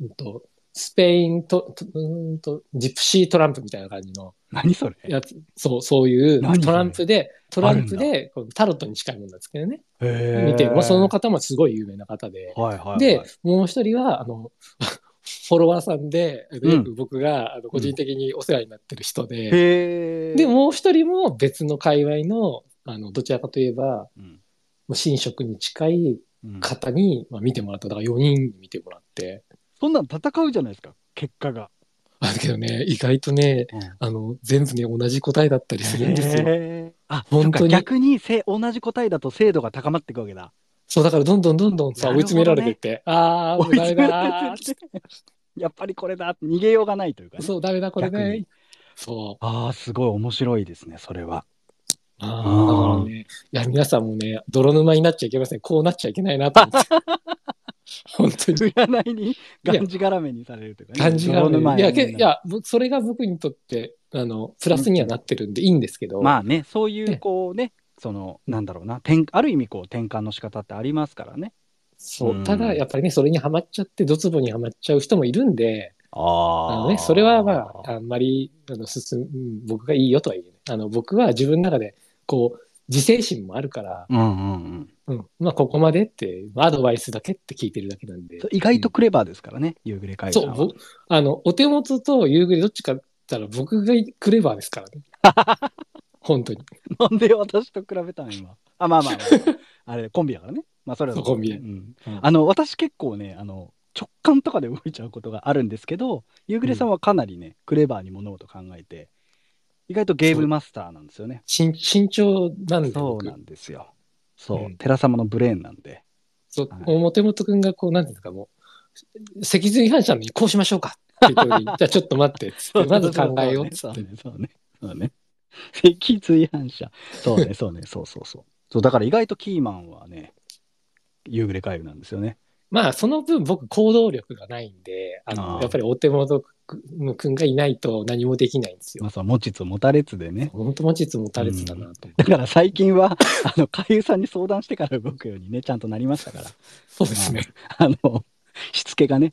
うんと、スペインと、とうーんと、ジプシートランプみたいな感じの何それ？やつ、そう、そういうトランプで、トランプあで、タロットに近いものなんですけどね。見て、まあ、その方もすごい有名な方で。はいはいはい。で、もう一人は、あの、フォロワーさんで、うんよく僕があの個人的にお世話になってる人で、へーで、もう一人も別の界隈の、あの、どちらかといえば、うんもう神職に近いうん方に、まあ、見てもらった。だから4人に見てもらって。そんなん戦うじゃないですか、結果が。あだけどね、意外とね、あの、全部ね、同じ答えだったりするんですよ。へーあ、本当に逆にせ同じ答えだと精度が高まっていくわけだ。そう、だからどんどんどんどんさ、ね追い詰められてって、あー、もうダメだー やっぱりこれだ。逃げようがないというかね。そう、ダメだ、これ逆ねに。そう。ああ、すごい面白いですね、それは。あーだからね、いや、皆さんもね、泥沼になっちゃいけません。こうなっちゃいけないなと思って。本当に。占いにがんじがらめにされるというかね。感じが泥沼いや、いや、僕それが僕にとって、あの、プラスにはなってるんでいいんですけど、まあね、そういうねこうね、その、なんだろうな、転ある意味こう転換の仕方ってありますからね。そうう、ただ、やっぱりね、それにはまっちゃって、ドツボにはまっちゃう人もいるんで、ああのね、それはまあ、あんまり、あの、進む、うん僕がいいよとは言えない。あの、僕は自分の中で、こう、自制心もあるから、うんうんうん。うん、まあ、ここまでって、アドバイスだけって聞いてるだけなんで。意外とクレバーですからね、夕暮れ会そう、あの、お手元と夕暮れどっちかったら僕がクレバーですからね。本当に。なんで私と比べたの今？あ、まあまあまあ、あれ、コンビだからね。まあそれはそうコンビうんうんあの、私結構ね、あの、直感とかで動いちゃうことがあるんですけど、夕暮れさんはかなりね、クレバーに物事考えて、意外とゲームマスターなんですよね。慎なんで、僕そうなんですよ。そう、うん寺様のブレーンなんで。そうはい、表本くんがこう、なんていうんですか、もう、脊髄反射のにこうしましょうかって言 じゃあちょっと待って、つって、まず考えようってそうね。、そうね、そうね。脊髄反射。そうね、そうね、そうそうそう。そう、だから意外とキーマンはね、夕暮れ回路なんですよね。まあ、その分僕行動力がないんで、あの、やっぱりお手元くんがいないと何もできないんですよまあ、。その持ちつ持たれつでね。本当持ちつ持たれつだなと思って。だから最近は、あの、海優さんに相談してから動くようにね、ちゃんとなりましたから。そうですね。あの、しつけがね。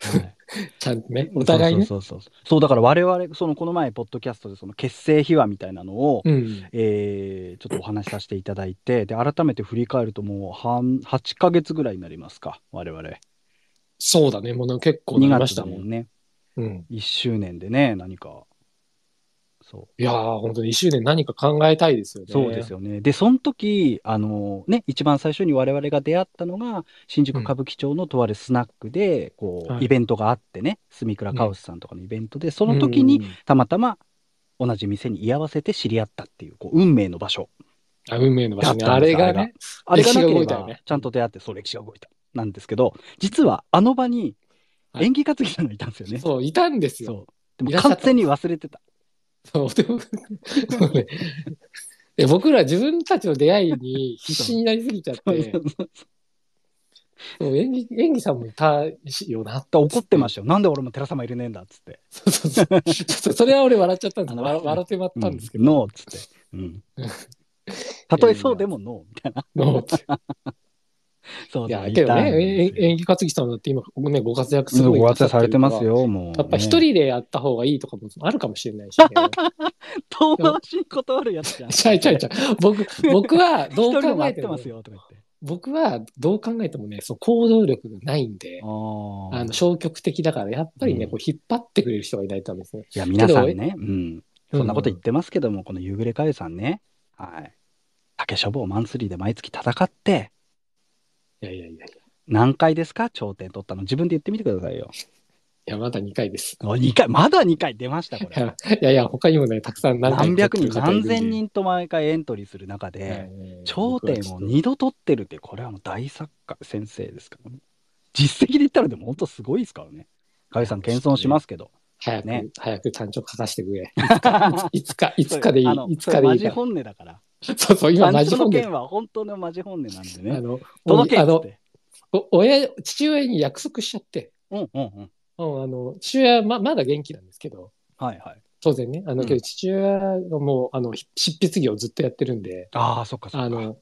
はいちゃんとね、お互いね。そうそうそうそう。だから我々、その、この前、ポッドキャストで、その、結成秘話みたいなのを、うん。えーちょっとお話しさせていただいて、で、改めて振り返ると、もう、半、8ヶ月ぐらいになりますか、我々。そうだね、もう結構な2りま月したもんね。うん。1周年でね、何か。そう。いやー、本当に一周年何か考えたいですよね。そうですよね。で、その時、あのね、一番最初に我々が出会ったのが、新宿歌舞伎町のとあるスナックで、こう、はいイベントがあってね、住倉カオスさんとかのイベントで、その時にうんたまたま同じ店に居合わせて知り合ったっていう、こう、運命の場所。あ運命の場所ね。あれがね、あれがなければちゃんと出会って、そう、歴史が動いた。なんですけど、実はあの場にはい演技担ぎさんがいたんですよね。そう、いたんですよ。そう。でもいらっしゃった完全に忘れてた。そうでもそうねで僕ら自分たちの出会いに必死になりすぎちゃって、そう演技演技さんもいたよなって怒ってましたよ。なんで俺も寺様入れねえんだっつって。そうそうそうちょっとそれは俺笑っちゃったんですあの笑笑ってまったんですけど、うんノーっつって。うん。たとえそうでもノーみたいな。ノーってそう。いやけどね演技担ぎさんだって今ねご活躍すすごいご活躍されてますよよ、もう、やっぱ一ね。人でやった方がいいとかもあるかもしれないし、ね、遠回しに断るやつじゃん。ちゃいちゃいちゃい僕僕はどう考えても待ってますよ、とか言って。僕はどう考えてもねそう行動力がないんであの消極的だからやっぱりね、うんこう引っ張ってくれる人がいないとダメですね。いや、皆さんね、うん。そんなこと言っってますけども、この夕暮れかゆさんね、はい。竹書房マンスリーで毎月戦って、いやいやいや何回ですか？頂点取ったの？自分で言ってみてくださいよ。や、まだ2回です。お2回、まだ2回出ました、これ。いやいやいや、他にもね、たくさん何回何百人、何千人と毎回エントリーする中で、はい頂点を僕はちょっと2度取ってるって、これはもう大作家先生ですからね。実績で言ったらでも本当すごいですからね。かゆさん謙遜しますけど。早く、ね早く単調書かせてくれ。いつか、いつかでいいあの。いつかでいマジいから。本音だから。そうそう、今マジ本で単調の件。は本当のマジ本音なんであね。の、届けって。お親、父親に約束しちゃって、うんうんうん。うん、あの、父親ま、まだ元気なんですけど、はいはい。当然ね、あの、うんけど父親がもう、あの、ひ執筆業をずっとやってるんで、ああ、そっかそっか。あの、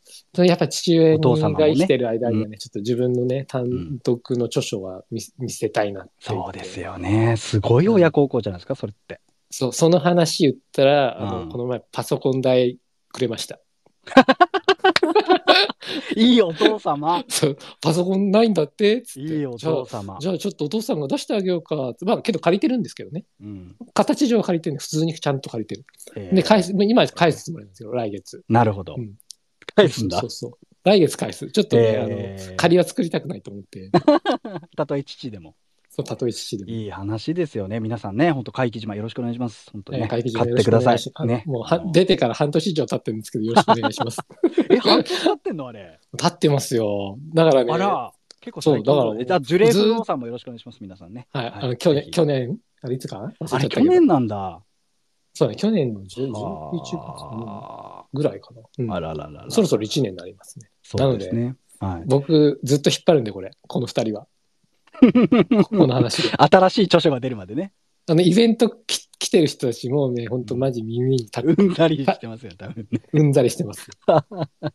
やっぱ父親が生きてる間にはね、ちょっと自分のね、単独の著書は見せ見せたいなってそうですよね。すごい親孝行じゃないですか、それって。そう、その話言ったら、あの、うんこの前パソコン代くれました。いいお父様。そう、パソコンないんだってつって。いいおじゃあ父様。じゃあちょっとお父さんが出してあげようか。まあけど借りてるんですけどね。うん形上は借りてるんで、普通にちゃんと借りてる。えーで、返す、もう今返すつもりなんですよ、来月。なるほどうん。返すんだそう。そうそう。来月返す。ちょっとね、えーあの、借りは作りたくないと思って。たとえ父でも。そう、たとえ父でも。いい話ですよね。皆さんね、本当会期島よろしくお願いします。本当にね。えー会議場買ってください。ね。もうは、出てから半年以上経ってるんですけど、よろしくお願いします。え、半年経ってんのあれ？経ってますよ。だからね、あら、結構そうだからじゃあ、樹齢不動産もよろしくお願いします、皆さんね。はい、はいあの、去年、去年、あれいつか？あれ、去年なんだ。そうね、去年の10 11月あぐらいかな。うんーあらららら。そろそろ1年になりますね。そうですね。はい。僕、ずっと引っ張るんで、これ、この2人は。この話で。新しい著書が出るまでね。あの、イベントき来てる人たちもね、ほんとマジ耳にたうんだりしてますよ、多分ね。うんざりしてます。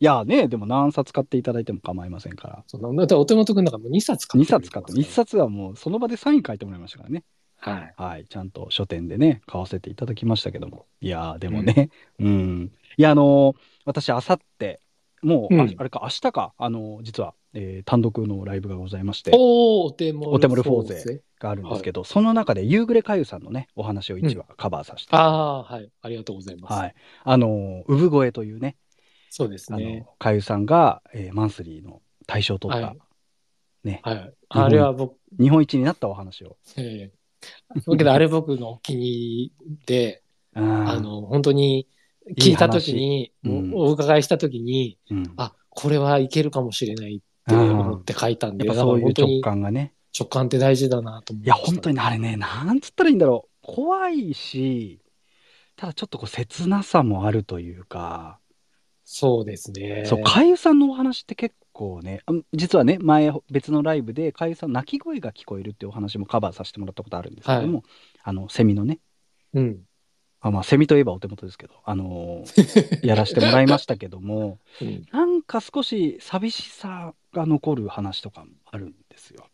いやね、でも何冊買っていただいても構いませんから。そのだってお手元くんなんかもう2冊買2ってくれ冊買って、1ますから冊はもうその場でサイン書いてもらいましたからね。はい。はい。ちゃんと書店でね、買わせていただきましたけども。いやー、でもね、うん。いや、あのー私、あさって、もう、あうんあれか、明日か、あのー実は、えー単独のライブがございまして、おー、おお手盛りフォーゼがあるんですけど、その中で、夕暮れかゆさんのね、お話を1話カバーさせて、ああ、はい。ありがとうございます。はい。あのー産声というね、そうですあねの。かゆさんが、えーマンスリーの大賞を取った、はいね、はい。あれは僕、日本一になったお話を。ええだけど、あれ僕のお気に入りで、ああの、本当に聞いたときに、いい話うんお伺いしたときに、うん、あ、これはいけるかもしれないって思って書いたんで、そういう直感がね。直感って大事だなと思いや、本当に。あれね、なんつったらいいんだろう。怖いし、ただちょっとこう切なさもあるというか、そうですね。そう、かゆさんのお話って結構ね、あ実はね、前別のライブでかゆさん泣き声が聞こえるっていうお話もカバーさせてもらったことあるんですけども、あの、セミのね、うん。あまあ、セミといえばお手元ですけど、あのー やらせてもらいましたけども、うんなんか少し寂しさが残る話とかもあるんですよ。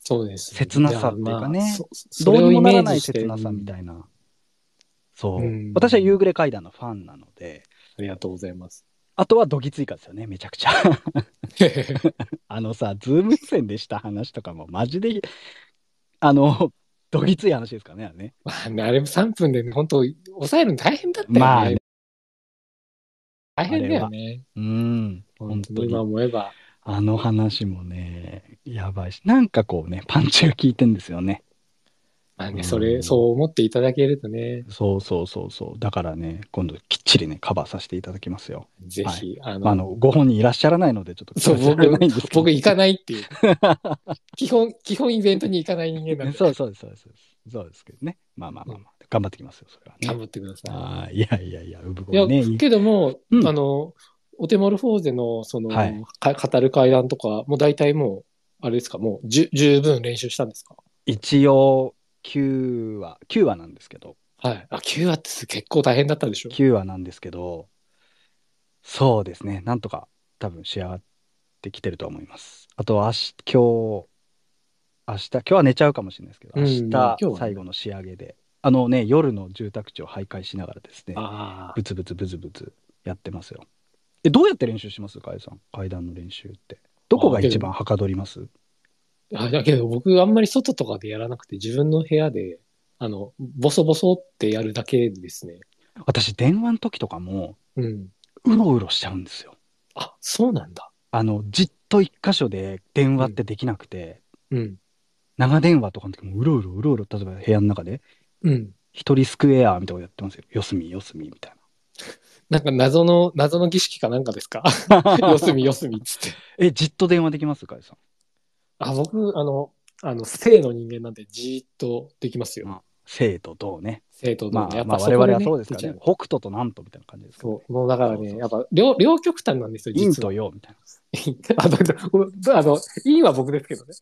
そうですね。切なさっていうかねやまあどうにもならない切なさみたいな。そう。うん私は夕暮れ階段のファンなので、ありがとうございます。あとはドギ追加ですよね、めちゃくちゃ。あのさ、ズーム線でした話とかもマジであの、どぎつい話ですからね、あれね。まあね、あれも3分で、ね、本当抑えるの大変だったよね。まあね大変だよね。うん。本当に今。思えば。あの話もね、やばいし、なんかこうね、パンチが効いてんですよね。まあね、うんそれ、そう思っていただけるとね、そうそうそうそう。だからね、今度きっちりね、カバーさせていただきますよ。ぜひ、あの、まあ、あの、ご本人いらっしゃらないので、ちょっとそう、聞かせられないんですけど僕行かないっていう。基本、基本イベントに行かない人間なんで、そうそうです、そうです。そうですけどね。まあまあまあまあ、頑張ってきますよ、それは頑ね。張ってくださああ、いやいやいや、産い。いや、声ね。いいけども、うんあの、オテモルフォーゼの、その、はいか語る会談とか、もう大体もう、あれですか、もう、じゅ十分練習したんですか？一応、9話、9話なんですけど、はい。あ、9話って結構大変だったでしょ？9話なんですけど、そうですね、なんとか多分仕上がってきてると思います。あと、明日、今日、明日、今日は寝ちゃうかもしれないですけど、うん明日、最後の仕上げで、あのね、夜の住宅地を徘徊しながらですね、ああ。ブツブツブツブツやってますよ。え、どうやって練習します？かえさん。階段の練習って。どこが一番はかどります？あだけど僕あんまり外とかでやらなくて自分の部屋であのボソボソってやるだけですね。私、電話の時とかも、うん。うろうろしちゃうんですよ。あそうなんだ。あの、じっと一箇所で電話ってできなくて、うん。長電話とかの時もうろうろうろうろ、例えば部屋の中で、うん。一人スクエアみたいなことやってますよ。四隅四隅みたいな んか謎の謎の儀式かなんかですか？な。四隅四隅っつって。え、じっと電話できますかえさん。あ僕あのあの生の人間なんでじーっとできますよ。生と同ね。生とまあ、まあ、同やっぱ我々はこそうですからね。北斗と南斗みたいな感じですからねそうもうだからねやっぱ両両極端なんですよ陰と。陽みたい あだだあの陰は僕ですけどね。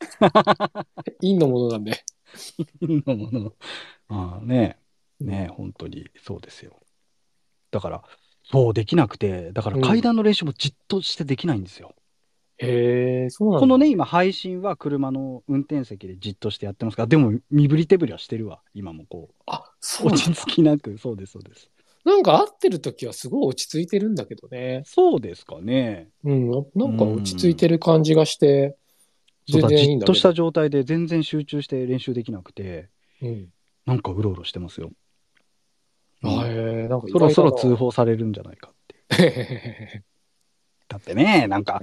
陰のものなんで。な。陰のもの。ああ、ねえ、ねえ、本当にそうですよ。だから、そうできなくて、だから階段の練習もじっとしてできないんですよ。へえそうなんだ。このね、今配信は車の運転席でじっとしてやってますから、でも身振り手振りはしてるわ、今もこう。あそう落ち着きなく、そうです、そうです。なんか会ってる時はすごい落ち着いてるんだけどね。そうですかね。うん、なんか落ち着いてる感じがして、全然いいんだけど。じっとした状態で全然集中して練習できなくて、うん。なんかうろうろしてますよ。あうんなんか意そろそろ通外報されるんじゃないかって。だってね、なんか、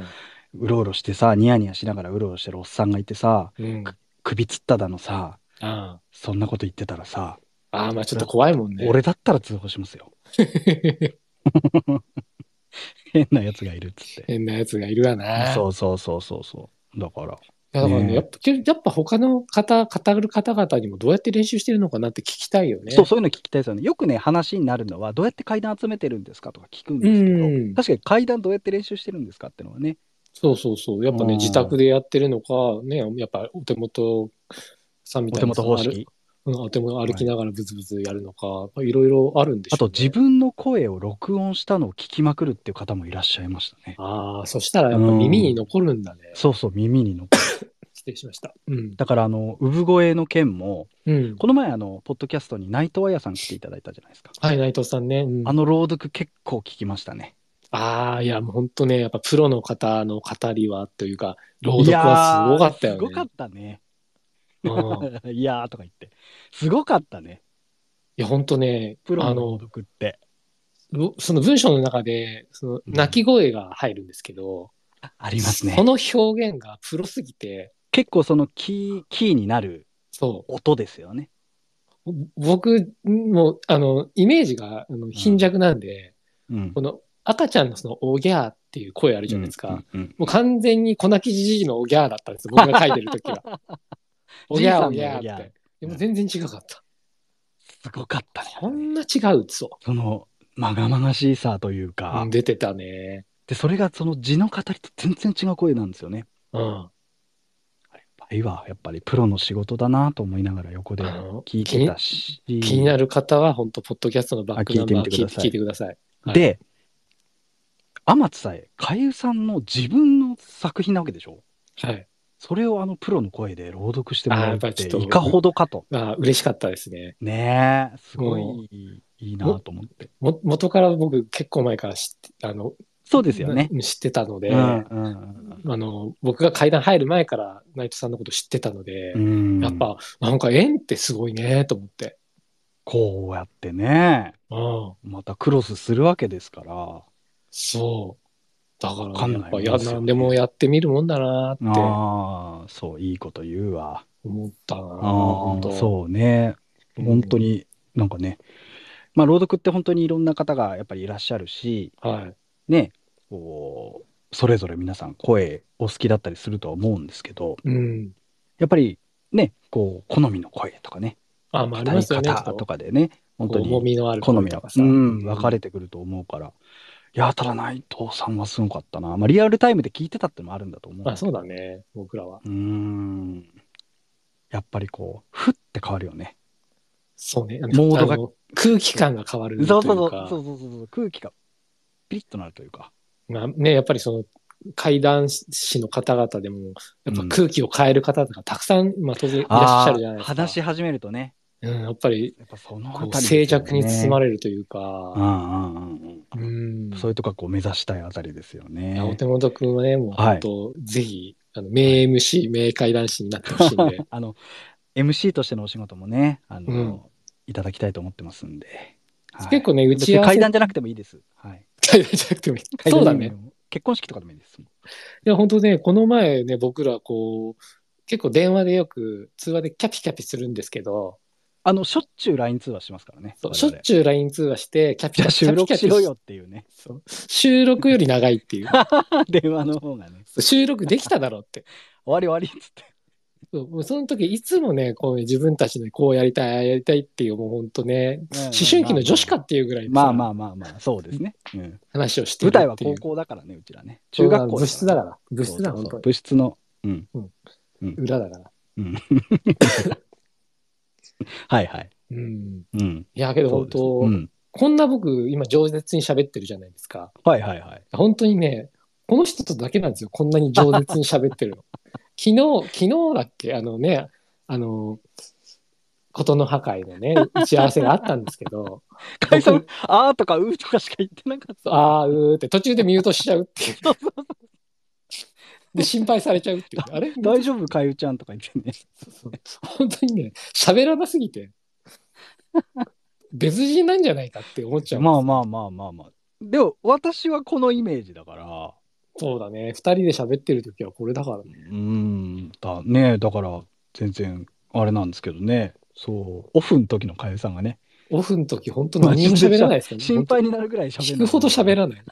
うろうろしてさ、ニヤニヤしながらうろうろしてるおっさんがいてさ、うん。首つっただのさ、あそんなこと言ってたらさ、ああー、まあちょっと怖いもんね。俺だったら通報しますよ。変なやつがいるっつって。変なやつがいるわな。そうそうそうそうそう。だから、だからねねやっぱ、やっぱ他の方、語る方々にもどうやって練習してるのかなって聞きたいよね。そう、そういうの聞きたいですよね。よくね、話になるのは、どうやって階段集めてるんですかとか聞くんですけど、うん確かに階段どうやって練習してるんですかってのはね、そうそうそう。やっぱね、うん自宅でやってるのか、ね、やっぱお手元さんみお手たいな元方式。うん、お手元歩きながらブツブツやるのか、いろいろあるんでしょ。あと、自分の声を録音したのを聞きまくるっていう方もいらっしゃいましたね。ああ、そしたらやっぱ耳に残るんだね。そうそう、耳に残る。失礼しました。うん。だから、あの、産声の件も、うん。この前、あの、ポッドキャストに内藤彩さん来ていただいたじゃないですか。はい、内藤さんね。うん、あの朗読結構聞きましたね。ああ、いや、もう本当ね、やっぱプロの方の語りはというか、朗読はすごかったよね。すごかったね。うんい いやーとか言って。すごかったね。や、本当ね、あプロの朗の、読って。ろその文章の中で、そのうん泣き声が入るんですけど、ありますねそ。の表現がプロすぎて、結構そのキー、キーになるそ音ですよね。う。僕も、あの、イメージがあの貧弱なんで、うん。この赤ちゃんのそのおぎゃーっていう声あるじゃないですか。うんうんもう完全に粉木じじいのおぎゃーだったんですよ。僕が書いてる時は。おぎゃーおぎゃーって。でも全然違かった。すごかったね。こんな違うそその、まがまがしいさというう。か、うん出てたね。で、それがその字の語りと全然違う声なんですよね。うん。やっぱりは、やっぱりプロの仕事だなと思いながら横で聞いてたし。気になる方は本当ポッドキャストのバックナンバーあ聞いてみてください聞いてください。はいで、天津さえ、かゆさんの自分の作品なわけでしょ？はい。それをあのプロの声で朗読してもあーらうってやっぱりちょっといかほどかと。あ嬉しかったですね。ねえ、すごいもいいいいなと思って。も元から僕結構前から知って、あの、そうですよね。な知ってたので、うんあの、僕が階段入る前から内藤さんのこと知ってたので、うんやっぱ、なんか縁ってすごいね、と思って。こうやってね、うん。またクロスするわけですから。そう。だかわかんら、やっぱ、や、ないもんでもやってみるもんだなってああ、そう、いいこと言うわ。思ったなあそうね。本当。になんかね、まあ、朗読って本当にいろんな方がやっぱりいらっしゃるし、うんはい。ね、こう、それぞれ皆さん声お好きだったりするとは思うんですけど、うん。やっぱりね、こう、好みの声とかね、あ、まあ、ありますよね。方とかでね、本当重にみのある好みが声とか、さ。うん、分かれてくると思うから、いや、ただ内藤さんはすごかったな。まあ、リアルタイムで聞いてたってのもあるんだと思う。あ、そうだね。僕らは。うーん。やっぱりこう、ふって変わるよね。そうね。モードがあの空気感が変わるというか。そうそうそうそうそうそう空気がピリッとなるというか。まあね、やっぱりその、怪談師の方々でも、やっぱ空気を変える方とかたくさん、まあ当然いらっしゃるじゃないですか。話し始めるとね、うん、やっぱり、やっぱそのり、静寂に包まれれるというか、うんうんうんううん。ん。そういうとこはこう目指したいあたりですよいねや。お手元くんはね、もうはい本当、ぜひ、あの、名 MC、名怪談師になってほしいんで。あの、MC としてのお仕事もね、あの、うんいただきたいと思ってますんで。はい結構ね、打別ち合わせ。に階段じゃなくてもいいです。はい。階段じゃなくてもいい。そうだね。結婚式とかでもいいです。いや、本当ね、この前ね、僕らこう、結構電話でよく通話でキャピキャピするんですけど、あの、しょっちゅう LINE 通話しますからね。しょっちゅう LINE 通話して、キャピキャピ収録しろよっていうね。そう収録より長いっていう。電話の方がね。収録できただろうって。終わり終わりっつって。そうその時、いつもね、こうね自分たちでこうやりたい、やりたいっていう、もう本当ね、思春期の女子かっていうぐらいまあまあまあまあ、そうですね。うん、話をしてる。舞台は高校だからね、うちらね。中学校部室だからら。部室だ、本当部室の。うん。裏だから。うん。はいはい。うん。うん。いや、けど本当、うん。こんな僕、今、饒舌に喋ってるじゃないですか。はいはいはい。本当にね、この人とだけなんですよ。こんなに饒舌に喋ってるの。昨日、昨日だっけ？あのね、あの、ことの破壊のね、打ち合わせがあったんですけど、解散、あーとかうーとかしか言ってなかった。あーうーって途中でミュートしちゃうっていう。で、心配されちゃうっていう。あれ？大丈夫かゆちゃんとか言ってね。そうそう本当にね、喋らなすぎて、別人なんじゃないかって思っちゃう。まあまあまあまあまあ。でも、私はこのイメージだから、そうだね。二人で喋ってる時はこれだからね。うーん、だね、だから、全然、あれなんですけどね。そう、オフの時のかゆさんがね、オフの時本当何も喋らないですからね。心配になるぐらい喋る。聞くほど喋らない。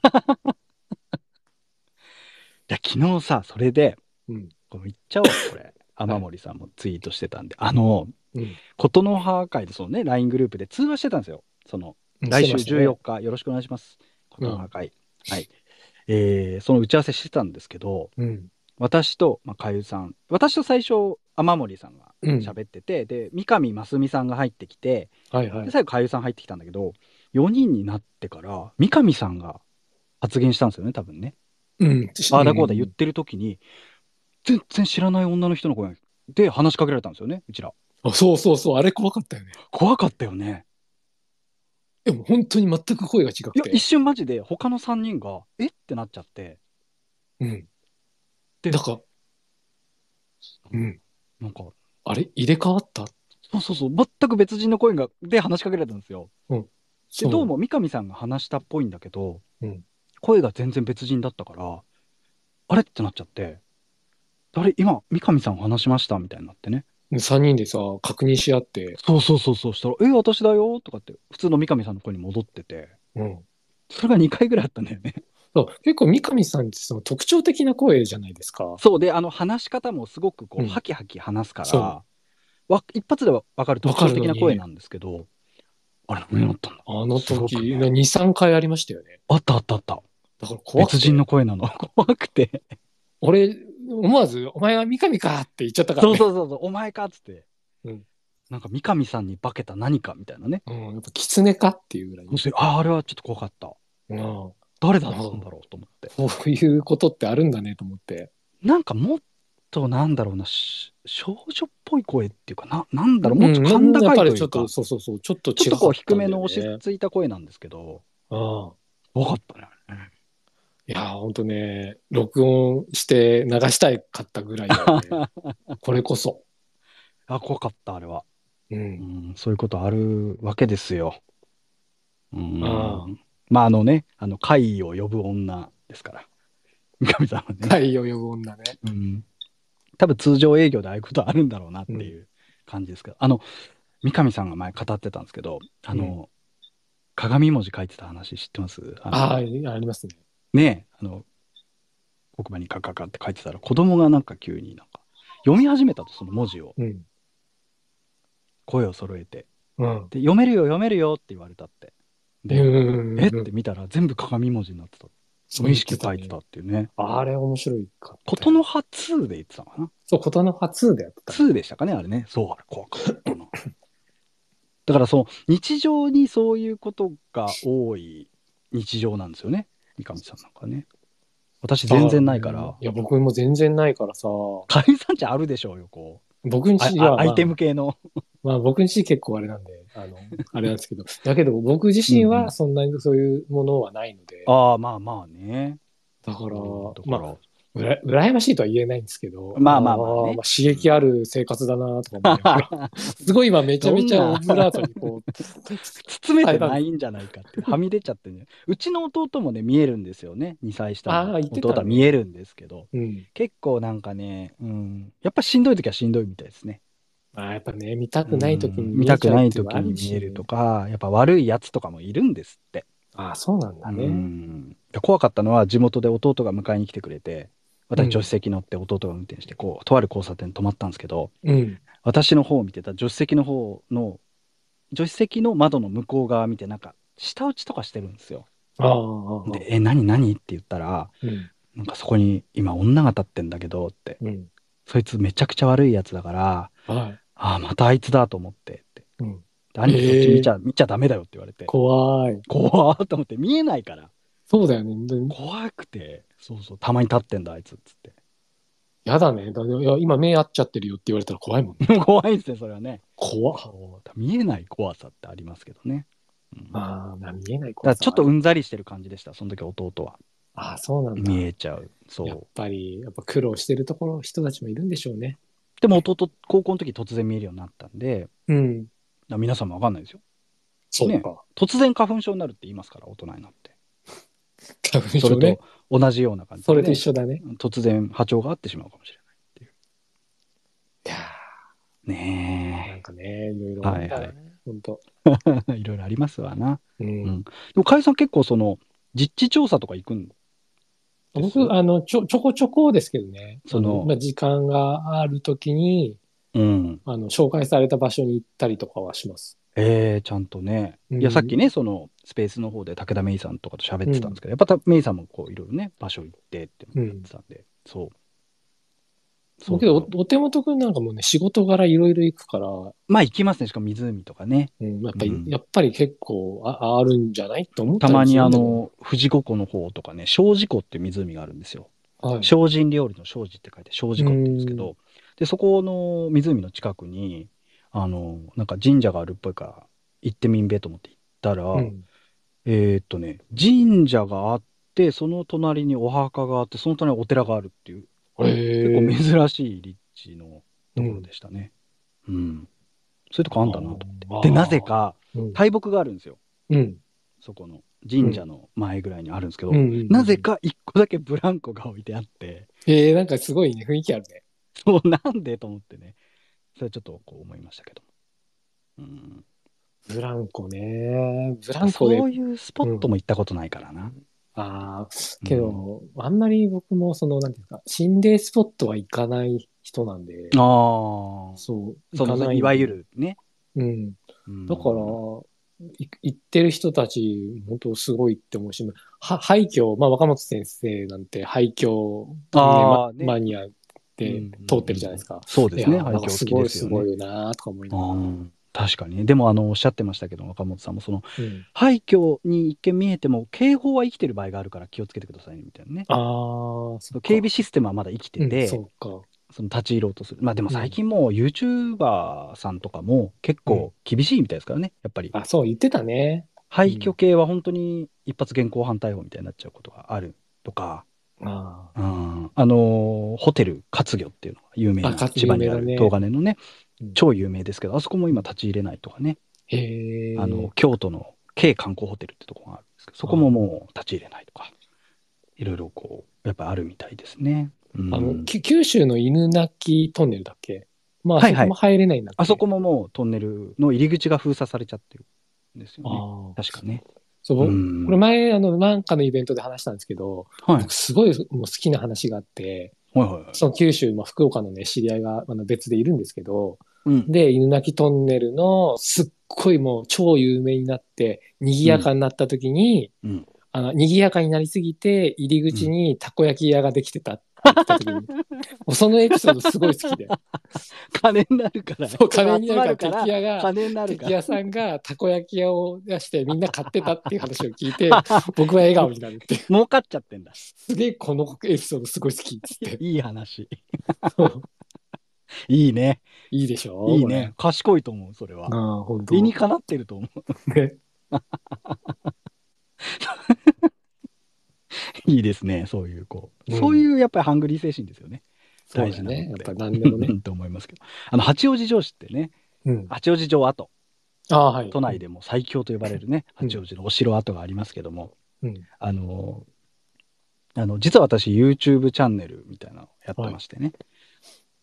いや、昨日さ、それで、うん。これ言っちゃおう、これ。雨森さんもツイートしてたんで、あの、うん。ことの葉会で、そのね、LINE グループで通話してたんですよ。その、来週14日、よろしくお願いします。ことの葉会。はい。えーその打ち合わせしてたんですけど、うん。私と、まあ、かゆさん、私と最初、雨森さんがうん。喋ってて、で、三上真澄さんが入ってきて、はいはいで。最後、かゆさん入ってきたんだけど、4人になってから、三上さんが発言したんですよね、多分ね。うん。ああだこうだ言ってる時に、全然知らない女の人の声で話しかけられたんですよね、うちら。あそうそうそう。あれ怖かったよね。怖かったよね。でも本当に全く声が違くいや、て一。瞬マジで他の3人が、え？ってなっちゃって、うん。でだから、うん。なんか、あれ？入れ替わった？そうそうそう、全く別人の声がで話しかけられたんですよ。そでどうも三上さんが話したっぽいんだけど、うん声が全然別人だったから、あれ？ってなっちゃって、誰、今、三上さん話しました？みたいになってね。3人でさ、確認し合って、そうそうそうそう、したら、え、私だよ？とかって、普通の三上さんの声に戻ってて、うん。それが2回ぐらいあったんだよね。そう。結構三上さんってその特徴的な声じゃないですか。そう。で、あの、話し方もすごくこう、うん。ハキハキ話すから、わ一発では分かる特徴的な声なんですけど、あれ、何だったんだあの時、くね2、3回ありましたよね。あったあったあった。だから怖くて。別人の声なの。怖くて。俺、思わず、お前は三上かって言っちゃったから、ね。そうそうそうそう、お前かっつって。うん。なんか三上さんに化けた何かみたいなね。うん。やっぱ狐かっていうぐらい。ああ、あれはちょっと怖かった。うん。誰だったんだろうと思って。こういうことってあるんだねと思って。なんかもっとなんだろうな、し少女っぽい声っていうかな、なんだろう、もっと甲うん。やっ高いぱりちょっと、ちそうそうそう、ちょっとょっとこう低めの押押し付いた声なん。ですけど、ああ怖かったね。あれねいや、ほんとね、録音して流したいかったぐらいだよね。これこそ。あ、怖かった、あれは。う。うんん、そういうことあるわけですよ。うん、ああまあ、あのね、あの、怪異を呼ぶ女ですから。三上さんはね。太陽呼ぶ女ね。うん。多分通常営業でああいうことあるんだろうなっていう感じですけど、あの、三上さんが前語ってたんですけど、あの、鏡文字書いてた話知ってます？ああ、ありますね。ねえ、あの、黒板にカカカって書いてたら、子供がなんか急になんか、読み始めたと、その文字を、うん。声を揃えて。うん。で、読めるよ、読めるよって言われたって。で、うんえって見たら全部鏡文字になってた。無意識で書いてたっていうね。あれ面白いか。ことの葉2で言ってたのかなそう、ことの葉2でやってた。2でしたかね、あれね。そう、あれ怖かったな。だからその日常にそういうことが多い日常なんですよね。三上さんなんかね。私全然ないから。いや、僕も全然ないからさ、カリンさんちあるでしょうよ、こう。僕んちは、ああアイテム系の。まあ、僕んち結構あれなんで、あの、あれなんですけど、だけど僕自身うんうんはそんなにそういうものはないので、ああ、まあまあね。だから、だまあ、うら羨ましいとは言えないんですけど、まあまあまあねー刺激ある生活だなとか思 すごい今めちゃめちゃオブラートにこう、包めてないんじゃないかって、はみ出ちゃってね。うちの弟もね、見えるんですよね。2歳下の弟は見えるんですけど、うん。結構なんかね、うん、やっぱしんどい時はしんどいみたいですね。まあやっぱね、見たくない時にうん見たくない時に見えると。か、やっぱ悪いやつとかもいるんですって。ああ、そうなんだうね。ん怖かったのは地元で弟が迎えに来てくれて、私助手席乗って弟が運転して、こう、とある交差点に止まったんですけど、うん。私の方を見てた助手席の方の、助手席の窓の向こう側見て、なんか、舌打ちとかしてるんですよ。で、え、何何？って言ったら、うん。なんかそこに今女が立ってんだけどって、うん。そいつめちゃくちゃ悪いやつだから、はい。ああ、またあいつだと思ってって。うん。で兄貴そっち見ちゃ、見ちゃダメだよって言われて。怖い。怖ーと思って見えないから。そうだよね。で怖くて、そうそう、たまに立ってんだあいつっつって。やだね。だいや今目合っちゃってるよって言われたら怖いもんね。怖いですね、それはね。怖見えない怖さってありますけどね。うんまあ見えない怖さらちょっとうんざりしてる感じでした、その時弟は。ああ、そうなんだ。見えちゃう。そやっう。ぱり、やっぱ苦労してるところ、人たちもいるんでしょうね。でも弟、高校の時突然見えるようになったんで、うん。皆さんもわかんないですよ。そうか。突然花粉症になるって言いますから、大人になって。花粉それと。同じような感じで、それと一緒だね。突然波長が合ってしまうかもしれいやない。ーねなんかね、いろいろ。はいはい。本当。え。いろいろありますわな。うん。んでも、かいさん結構その、実地調査とか行くん僕、あの、ちょ、ちょこちょこですけどね。そのあのまあ、時間があるときに、うん。あの、紹介された場所に行ったりとかはします。ええちゃんとね。うんいや、さっきね、その、スペースの方で武田芽衣さんとかと喋ってたんですけど、やっぱた芽衣さんもこう、いろいろね、場所行ってってやってたんで、そう。そうけど、おお手元くんなんかもうね、仕事柄いろいろ行くから、まあ行きますね、しかも湖とかね。うん、やっぱり、うんやっぱり結構ああるんじゃないと思ったたまにあの、富士五湖の方とかね、精進湖っていう湖があるんですよ。はい。精進料理の精進って書いて精進湖って言うんですけうど、で、そこの湖の近くに、あの、なんか神社があるっぽいから、行ってみんべと思って行ったら、うんえーっとね、神社があって、その隣にお墓があって、その隣にお寺があるっていう、へ結ー構珍しい立地のところでしたね。うん。そういうとこあんだなと思って。で、なぜか、うん。大木があるんですよ。うん。そこの神社の前ぐらいにあるんですけど、うんうんうんなぜ。か一個だけブランコが置いてあって、えー、なんかすごいね、雰囲気あるね。そうなんでと思ってね、それちょっとこう思いましたけども。うん、ブランコね。ブランコで。そういうスポットも行ったことないからな。ああ、けど、あんまり僕もその、なんていうか、心霊スポットは行かない人なんで、うん、ああ、そう、そ行かない。のいわゆ。るね。うん。うんだから、い行ってる人たち、本当すごいって思うし、は廃墟、まあ若松先生なんて廃墟、ねあーねママニアでうん通ってるじゃないですか。そうですね、廃墟すごいすごいよなとか思いながら。うん確かにね。でも、あの、おっしゃってましたけど、若本さんも、その、うん廃墟に一見見えても、警報は生きてる場合があるから気をつけてくださいね、みたいなね。ああ、そ警備システムはまだ生きてうんて、そうか。その立ち入ろうとする。まあでも最近もう YouTuber さんとかも結構厳しいみたいですからね。やっぱりあ、そう、言ってたね。廃墟系は本当に一発現行犯逮捕みたいになっちゃうことがあるとか、あうん、あのーホテル活魚っていうのが有名なあ活千葉にある東金のね、うん。超有名ですけど、あそこも今立ち入れないとかね。あの、京都の京観光ホテルってとこがあるんですけど、そこももう立ち入れないとか、いろいろこう、やっぱあるみたいですね。うん。あの、き九州の犬鳴トンネルだっけ？まあ、はいはい。そこも入れないんだっけ？あそこももうトンネルの入り口が封鎖されちゃってるんですよね。確かね。そう、うんこれ前、あの、なんかのイベントで話したんですけど、はい。僕すごいもう好きな話があって、はいはいはい。その九州、まあ、福岡のね、知り合いがあの別でいるんですけど、うん。で、犬鳴トンネルのすっごいもう超有名になって、賑やかになった時に、うん。あの、賑やかになりすぎて、入り口にたこ焼き屋ができてたって言った時に、そのエピソードすごい好きで。金になるから。そう、金になるから、敵屋が、金になるから。敵屋さんがたこ焼き屋を出してみんな買ってたっていう話を聞いて、僕は笑顔になるって。儲かっちゃってんだ。すげえこのエピソードすごい好きっつって。いい話。いいね。いいでしょ？いいね。。賢いと思う、それは。ああ、本当理にかなってると思う。ね。いいですね、そういう、こう。うんそういう、やっぱりハングリー精神ですよね。大事なだね。やっぱり何でもね。と思いますけど。あの、八王子城市ってね、うん。八王子城跡、ああ、はい。都内でも最強と呼ばれるね、うん八王子のお城跡がありますけども、うん。あの、あの、実は私 YouTube チャンネルみたいなのをやってましてね、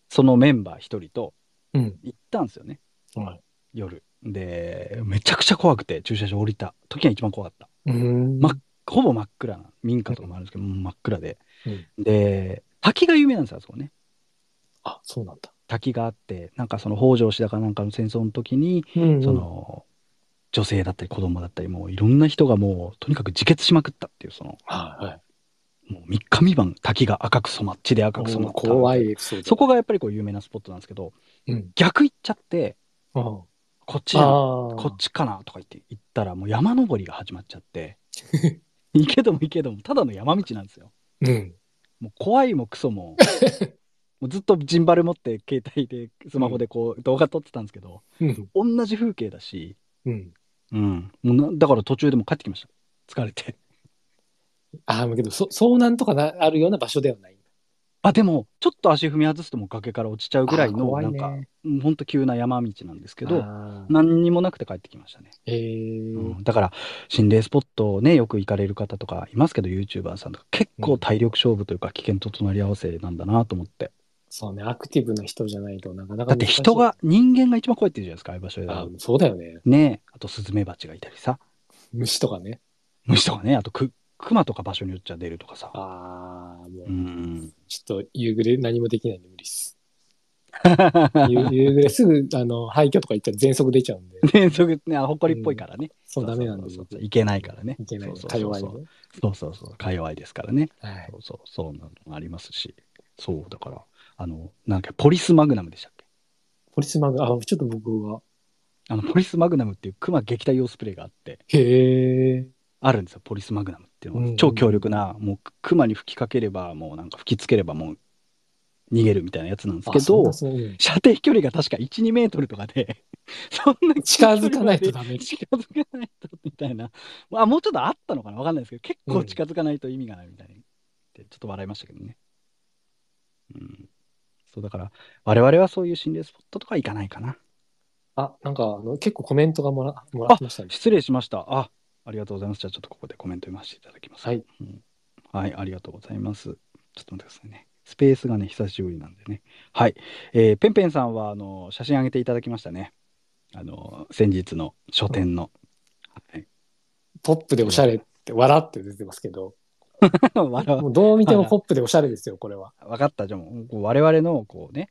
そのメンバー一人とうん。行ったんですよね、はい。夜。で、めちゃくちゃ怖くて駐車場降りた時が一番怖かった。うん。まほぼ真っ暗な民家とかもあるんですけど、真っ暗で。うんで、滝が有名なんですよ、あそこね。あ、そうなんだ。滝があって、なんかその北条氏だかなんかの戦争の時に、うんそ、の、女性だったり子供だったり、もういろんな人がもうとにかく自決しまくったっていう、その、はいはい。もう3日三晩滝が赤く染まっ血で赤く染まった。怖い。そこがやっぱりこう有名なスポットなんですけど、うん。逆行っちゃって、あこっち。こっちかなとか言って行ったら、もう山登りが始まっちゃって、行けども行けども、ただの山道なんですよ。うん。もう怖いもクソも、もうずっとジンバル持って携帯で、スマホでこう動画撮ってたんですけど、うん。同じ風景だし、うん。うん。もうなだから途中でもう帰ってきました。疲れて。ああ、けど、そ遭難とかなあるような場所ではない。あ、でも、ちょっと足踏み外すともう崖から落ちちゃうぐらいの、あー怖ないんか、ね。うんほんと急な山道なんですけど、あー何にもなくて帰ってきましたね。えーうんだから、心霊スポットをね、よく行かれる方とかいますけど、YouTuber さんとか、結構体力勝負というか、危険と隣り合わせなんだなと思って。そうね、アクティブな人じゃないとなかなかだって難しい人が、人間が一番怖いって言うじゃないですか、ああいう場所で。あそうだよね。ねあとスズメバチがいたりさ、虫とかね。虫とかね、あとククマとか場所によっちゃ出るとかさ。ああ、もう、うん。ちょっと夕暮れ何もできないんで無理っす。夕夕暮れすぐ、あの、廃墟とか行ったら全速出ちゃうんで。連続ね、あほこりっぽいからね。そう、ダメなんですよいけないからね。いけない。か弱いそうね。そうそうそう。か弱いですからね。はい。そうそう、そうなのもありますし。そう、だから、あの、なんか、ポリスマグナムでしたっけ？ポリスマグ、あ、ちょっと僕は。あの、ポリスマグナムっていうクマ撃退用スプレーがあって、へえ。あるんですよ、ポリスマグナムっていうのがうんうん超強力な、もう、クマに吹きかければ、もうなんか吹きつければもう、逃げるみたいなやつなんですけど射程距離が確か1、2メートルとかで、そんな近づかないとダメ。近づかないとみたいな。まあ、もうちょっとあったのかなわかんないですけど、結構近づかないと意味がないみたいに。ってちょっと笑いましたけどね。うん。そうだから、我々はそういう心霊スポットとか行かないかな。あ、なんか、あの、結構コメントがもらもらってましたね。失礼しました。あ、ありがとうございます。じゃあちょっとここでコメント読ませていただきます。はい。うんはい、ありがとうございます。ちょっと待ってくださいね。スペースがね、久しぶりなんでね。はい。えーペンペンさんは、あの、写真上げていただきましたね。あの、先日の書店の。はい。ポップでおしゃれって、笑って出てますけど、もうどう見てもポップでおしゃれですよ、これは。分かった。じゃあもう、我々の、こうね、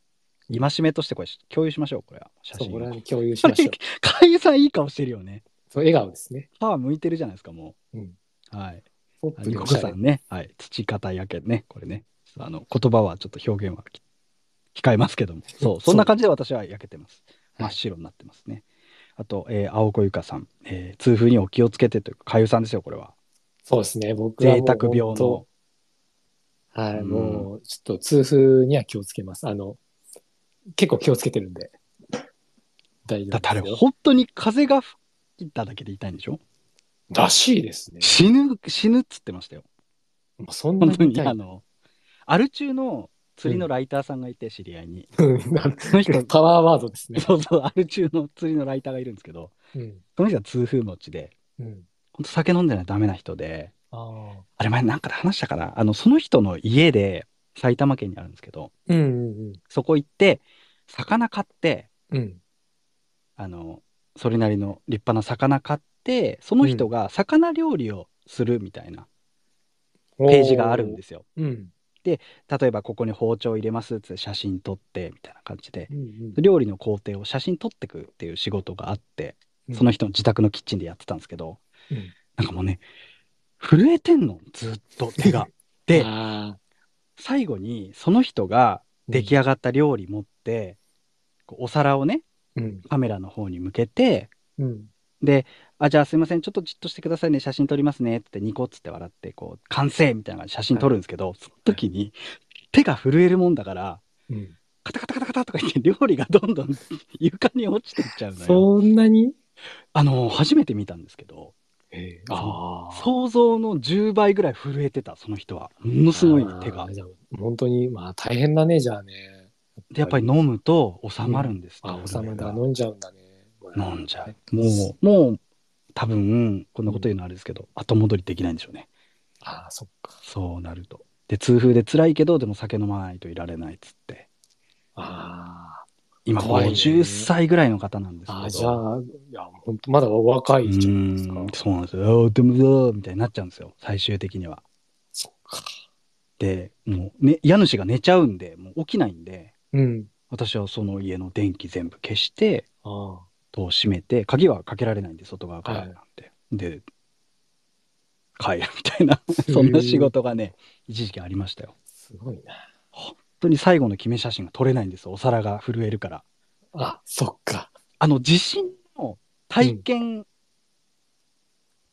戒めとしてこれ共有しましょう、これは。写真をこれは。共有しましょう。かゆさんいい顔してるよね。そう、笑顔ですね。歯向いてるじゃないですか、もうん。う。はい。ポップリコでおしゃれ。さんね。はい。土方やけね。これね。あの、言葉はちょっと表現はき控えますけども。そう、そんな感じで私は焼けてます。真っ白になってますね。あと、えー青子ゆかさん。えー痛風にお気をつけてというか、かゆさんですよ、これは。そうですね、僕はも贅う沢病の。はい、うんもう、ちょっと痛風には気をつけます。あの、結構気をつけてるんで。大丈だってあれ、夫ですよ。本当に風が吹いただけで痛いんでしょ？らしいですね。死ぬ、死ぬっつってましたよ。もうそんな本当にあの、アル中の釣りのライターさんがいて、知り合いに。うんなその人、パワーワードですね。そうそう、アル中の釣りのライターがいるんですけど、うん。その人は痛風持ちで、うん。本当酒飲んでないとダメな人で、ああ。あれ前なんかで話したかな？あの、その人の家で、埼玉県にあるんですけど、うんうんそこ行って、魚買って、うん。うん。あの、それなりの立派な魚買って、その人が魚料理をするみたいなページがあるんですすよ。うん。例えばここに包丁入れますって写真撮ってみたいな感じでうんうん料理の工程を写真撮ってくっていう仕事があってうんその人の自宅のキッチンでやってたんですけど、うんなんかもうね震えてんのずっと 手が。であ最後にその人がー出来上がった料理持って、お皿をねうん。カメラの方に向けてうん。で「あじゃあすいませんちょっとじっとしてくださいね写真撮りますね」ってニコッつって笑ってこう完成みたいな写真撮るんですけど、その時に手が震えるもんだからうん。カタカタカタカタとか言って料理がどんどん床に落ちていっちゃうのよ。そんなに？あの初めて見たんですけどええああ想像の10倍ぐらい震えてたその人はものすごい手が本当に、まあ大変だね、じゃあね。でやっぱり飲むと収まるんですってあ、おさまだ、震えが飲んじゃう。んだね。飲んじゃう。もうもう多分こんなこと言うのはあれですけど、後戻りできないんでしょうね。ああ、そっか。そうなると。で痛風で辛いけどでも酒飲まないといられないっつって。あ今怖いね。50歳ぐらいの方なんですけど。あ、ああ、じゃあ、いや、本当まだお若ういじゃないですか。そうなんですよ。でもさみたいになっちゃうんですよ。最終的には。そっか。でもう、ね、家主が寝ちゃうんでもう起きないんでうん。私はその家の電気全部消してああ。戸を閉めて鍵はかけられないんで外側からなんで、で帰るみたいな そんな仕事がね一時期ありましたよすごいな。本当に最後の決め写真が撮れないんですお皿が震えるからあ、そっか。あの地震の体験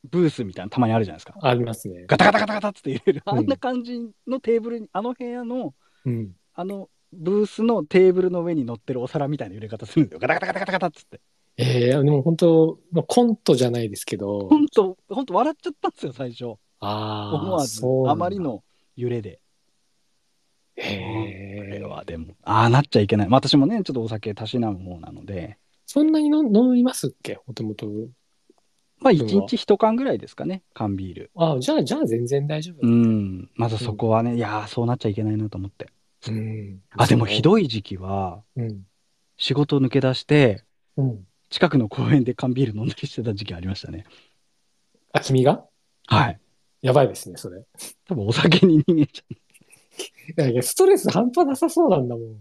ブースみたいなのたまにあるじゃないですか、ありますね。ガタガタガタガタって揺れる、うんあんな感じのテーブルにあの部屋のうん。あのブースのテーブルの上に乗ってるお皿みたいな揺れ方するんですよガタガタガタガタガタっつってええでも本当、まあ、コントじゃないですけど。本当本当笑っちゃったんですよ最初ああ。思わずあまり。の揺れでへこれえ。はでもああなっちゃいけない、まあ、私もねちょっとお酒たしなむ方なのでそんなに飲飲みますっけ？もともと。まあそう1日1缶ぐらいですかね缶ビールああ、じゃあ、じゃあ全然大丈夫う。んまずそこはね、いやーそうなっちゃいけないなと思ってうん。あでもひい。どい時期はうん。仕事抜け出してうん。近くの公園で缶ビール飲んだりしてた時期ありましたねあ、君が？はいやばいですね、それ。多分お酒に逃げちゃういやストレス半端なさそうなんだもん。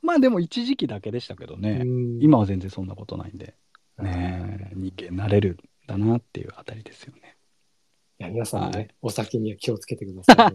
まあでも一時期だけでしたけどね、うん今は全然そんなことないんでねえ人間なれるんだなっていうあたりですよねいや、皆さんもね、はいお酒には気をつけてください。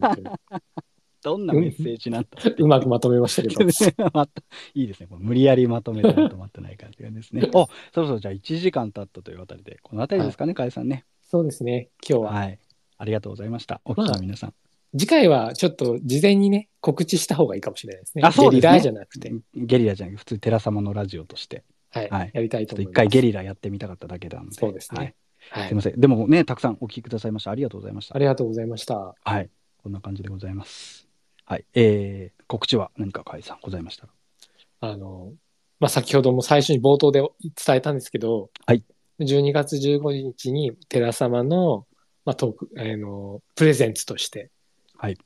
どんなメッセージなんだうまくまとめましたけど。ま たいいですね。無理やりまとめてまとまってない感じがですね。おそろそろじゃあ1時間経ったというあたりで、このあたりですかね、かえさんね。そうですね、今日は。はい。ありがとうございました。お聞きの皆さん。次回はちょっと事前にね、告知した方がいいかもしれないですね。あそうですねゲリラじゃなくて、ゲリラじゃなくて、普通、寺様のラジオとして、はい、はいやりたいちょっと思います。回ゲリラやってみたかっただけなんで。そうですねはい。はいすいません。でもね、たくさんお聞きくださいました。ありがとうございましたあ。りがとうございました。はい。こんな感じでございます。はい。えー、告知は何かかえさんございました？らあの、まあ、先ほども最初に冒頭で伝えたんですけど、はい。12月15日に寺様の、まあ、トーク、あの、プレゼンツとして、はい。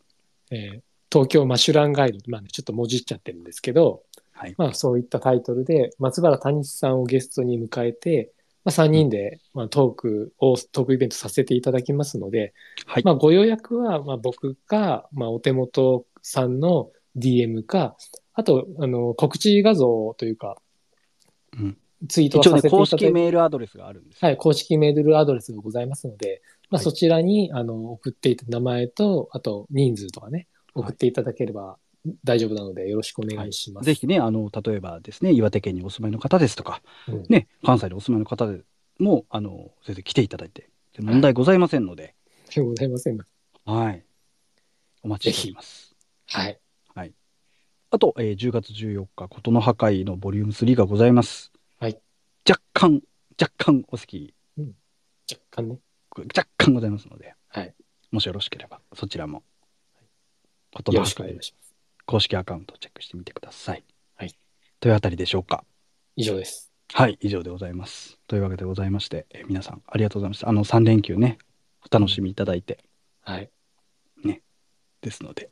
えー東京マシュランガイド、まあね、ちょっともじっちゃってるんですけど、はい。まあそういったタイトルで、松原谷さんをゲストに迎えて、まあ3人で、まあ、トークを、トークイベントさせていただきますので、はい。まあご予約は、まあ僕か、まあお手元さんの DM か、あと、あの、告知画像というか、うんツイートを一応ね、させていただいて、公式メールアドレスがあるんですよはい、公式メールアドレスがございますので、まあはいそちらに、あの、送っていた名前と、あと人数とかね、はい送っていただければ大丈夫なので、よろしくお願いします。ぜひね、あの、例えばですね、岩手県にお住まいの方ですとか、うんね、関西でお住まいの方でも、あの、全然来ていただいて、問題ございませんので、でございません。はい。お待ちしております。はい。あと、えー10月14日、ことの破壊のボリューム3がございます。はい。若干、若干お席、若干ね。若干ございますので、はい。もしよろしければ、そちらも、よ言葉ろしくお願いします。公式アカウントをチェックしてみてください。はい。というあたりでしょうか。以上です。はい、以上でございます。というわけでございまして、えー皆さんありがとうございました。あの、3連休ね、お楽しみいただいてはい。ですので、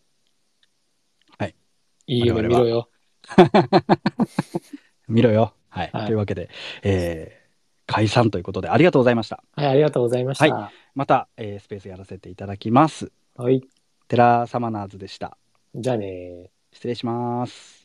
いい夢見ろよ。見ろよ。はい。はいというわけで、えー解散ということでありがとうございました。はい、ありがとうございました。はまた、えースペースやらせていただきます。はい。テラサマナーズでした。じゃあね失礼します。